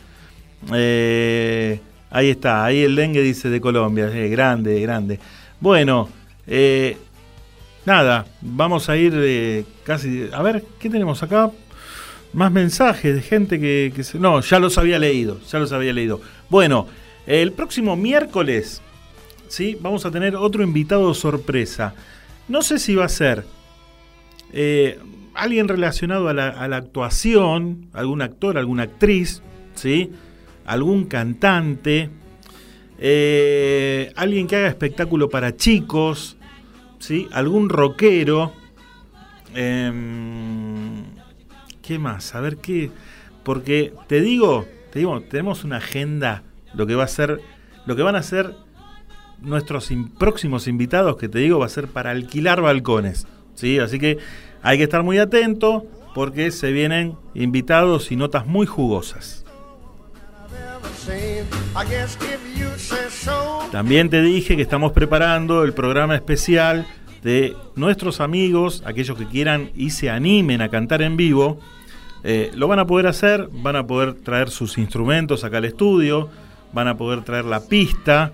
Eh, ahí está, ahí el dengue dice de Colombia, grande, grande. Bueno, eh, nada, vamos a ir eh, casi. A ver, ¿qué tenemos acá? Más mensajes de gente que, se. No, ya los había leído, ya los había leído. Bueno, el próximo miércoles, ¿sí? Vamos a tener otro invitado sorpresa. No sé si va a ser eh, alguien relacionado a la, actuación, algún actor, alguna actriz, ¿sí? Algún cantante, eh, alguien que haga espectáculo para chicos, ¿sí? Algún rockero. em, ¿Qué más? A ver qué. Porque te digo, te digo, tenemos una agenda, lo que va a ser, lo que van a ser nuestros próximos invitados, que te digo, va a ser para alquilar balcones. ¿sí? Así que hay que estar muy atento porque se vienen invitados y notas muy jugosas. También te dije que estamos preparando el programa especial de nuestros amigos, aquellos que quieran y se animen a cantar en vivo. Eh, lo van a poder hacer, van a poder traer sus instrumentos acá al estudio, van a poder traer la pista,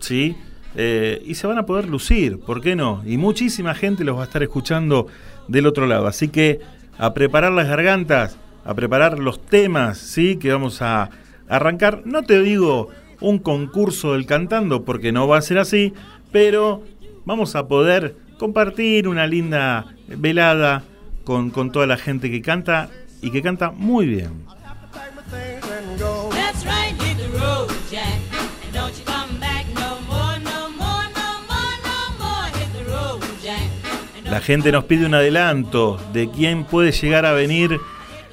¿sí? Eh, y se van a poder lucir, ¿por qué no? Y muchísima gente los va a estar escuchando del otro lado. Así que a preparar las gargantas, a preparar los temas, ¿sí? Que vamos a arrancar. No te digo un concurso del cantando, porque no va a ser así, pero vamos a poder compartir una linda velada con, con toda la gente que canta y que canta muy bien. La gente nos pide un adelanto de quién puede llegar a venir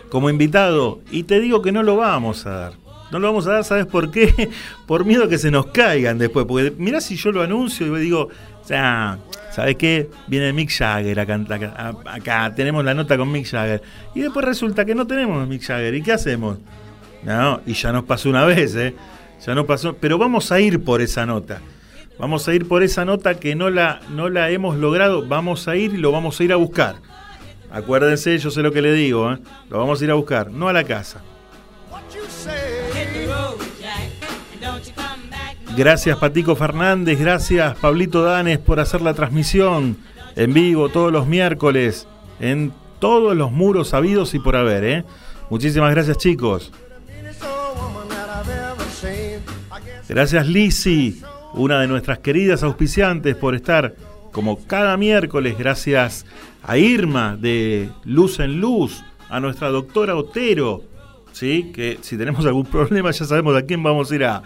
como invitado y te digo que no lo vamos a dar. No lo vamos a dar, ¿sabes por qué? Por miedo a que se nos caigan después. Porque mirá si yo lo anuncio y digo, o sea, ¿sabes qué? Viene Mick Jagger acá, tenemos la nota con Mick Jagger. Y después resulta que no tenemos Mick Jagger. ¿Y qué hacemos? No, y ya nos pasó una vez, ¿eh? Ya nos pasó. Pero vamos a ir por esa nota. Vamos a ir por esa nota que no la, no la hemos logrado. Vamos a ir y lo vamos a ir a buscar. Acuérdense, yo sé lo que le digo, ¿eh? Lo vamos a ir a buscar, no a la casa. Gracias Patico Fernández, gracias Pablito Danes por hacer la transmisión en vivo todos los miércoles en todos los muros habidos y por haber. ¿eh? Muchísimas gracias chicos. Gracias Lisi, una de nuestras queridas auspiciantes por estar como cada miércoles. Gracias a Irma de Luz en Luz, a nuestra doctora Otero, ¿sí? que si tenemos algún problema ya sabemos a quién vamos a ir a,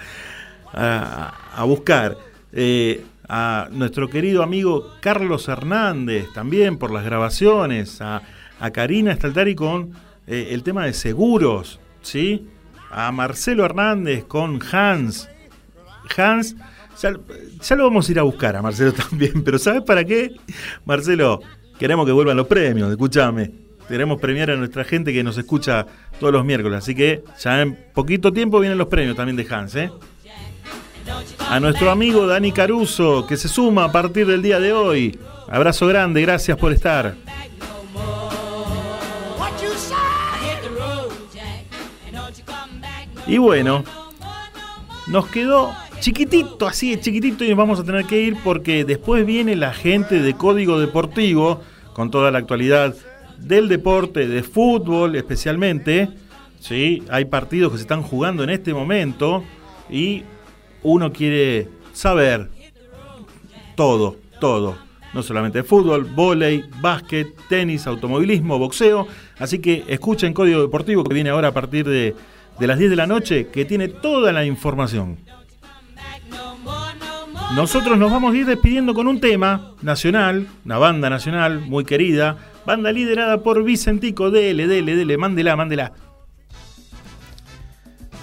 a, buscar. Eh, a nuestro querido amigo Carlos Hernández, también por las grabaciones, a, a Karina Staltari con eh, el tema de seguros, ¿sí? a Marcelo Hernández con Hans. Hans Ya, ya lo vamos a ir a buscar a Marcelo también, pero ¿sabes para qué? Marcelo, queremos que vuelvan los premios, escúchame. Queremos premiar a nuestra gente que nos escucha todos los miércoles, así que ya en poquito tiempo vienen los premios también de Hans, ¿eh? A nuestro amigo Dani Caruso, que se suma a partir del día de hoy. Abrazo grande, gracias por estar. Y bueno, nos quedó chiquitito, así de chiquitito, y nos vamos a tener que ir porque después viene la gente de Código Deportivo con toda la actualidad del deporte, de fútbol especialmente. ¿sí? Hay partidos que se están jugando en este momento y uno quiere saber todo, todo. No solamente fútbol, vóley, básquet, tenis, automovilismo, boxeo. Así que escuchen Código Deportivo que viene ahora a partir de, de las 10 de la noche, que tiene toda la información. Nosotros nos vamos a ir despidiendo con un tema nacional, una banda nacional muy querida, banda liderada por Vicentico, dele, dele, dele, mándela, mándela.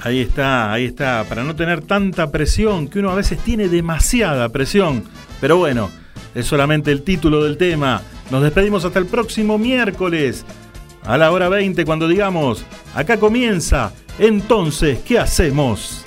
Ahí está, ahí está, para no tener tanta presión, que uno a veces tiene demasiada presión. Pero bueno, es solamente el título del tema. Nos despedimos hasta el próximo miércoles, a la hora 20, cuando digamos, acá comienza, entonces, ¿qué hacemos?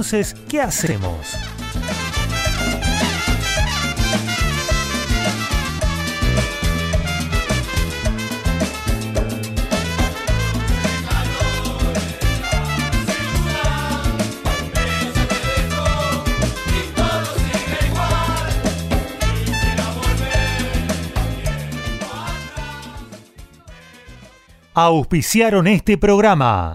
Entonces, ¿qué hacemos? Auspiciaron este programa.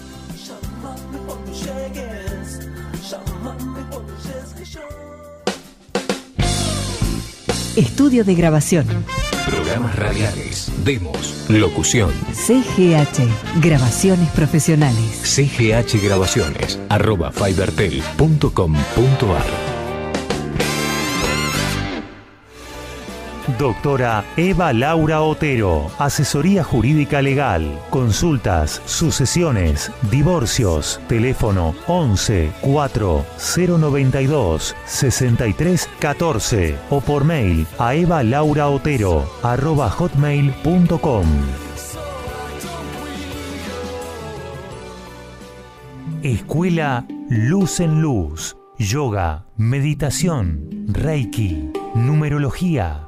Estudio de grabación. Programas radiales, demos, locución. CGH, grabaciones profesionales. CGH Grabaciones, arroba fibertel.com.ar. Doctora Eva Laura Otero, asesoría jurídica legal, consultas, sucesiones, divorcios, teléfono 11 4 092 63 14 o por mail a evalauraotero arroba hotmail.com. Escuela Luz en Luz, yoga, meditación, reiki, numerología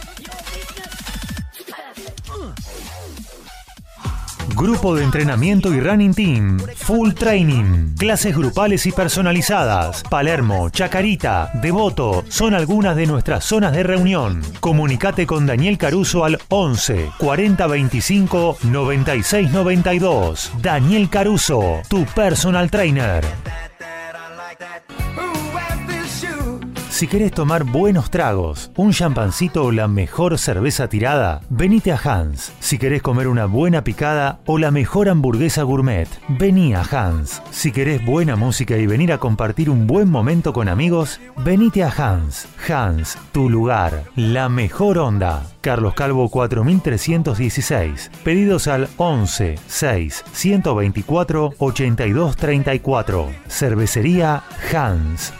Grupo de entrenamiento y running team. Full training. Clases grupales y personalizadas. Palermo, Chacarita, Devoto son algunas de nuestras zonas de reunión. Comunicate con Daniel Caruso al 11 40 25 96 92. Daniel Caruso, tu personal trainer. Si querés tomar buenos tragos, un champancito o la mejor cerveza tirada, venite a Hans. Si querés comer una buena picada o la mejor hamburguesa gourmet, vení a Hans. Si querés buena música y venir a compartir un buen momento con amigos, venite a Hans. Hans, tu lugar, la mejor onda. Carlos Calvo 4316. Pedidos al 11 6 124 82 34. Cervecería Hans.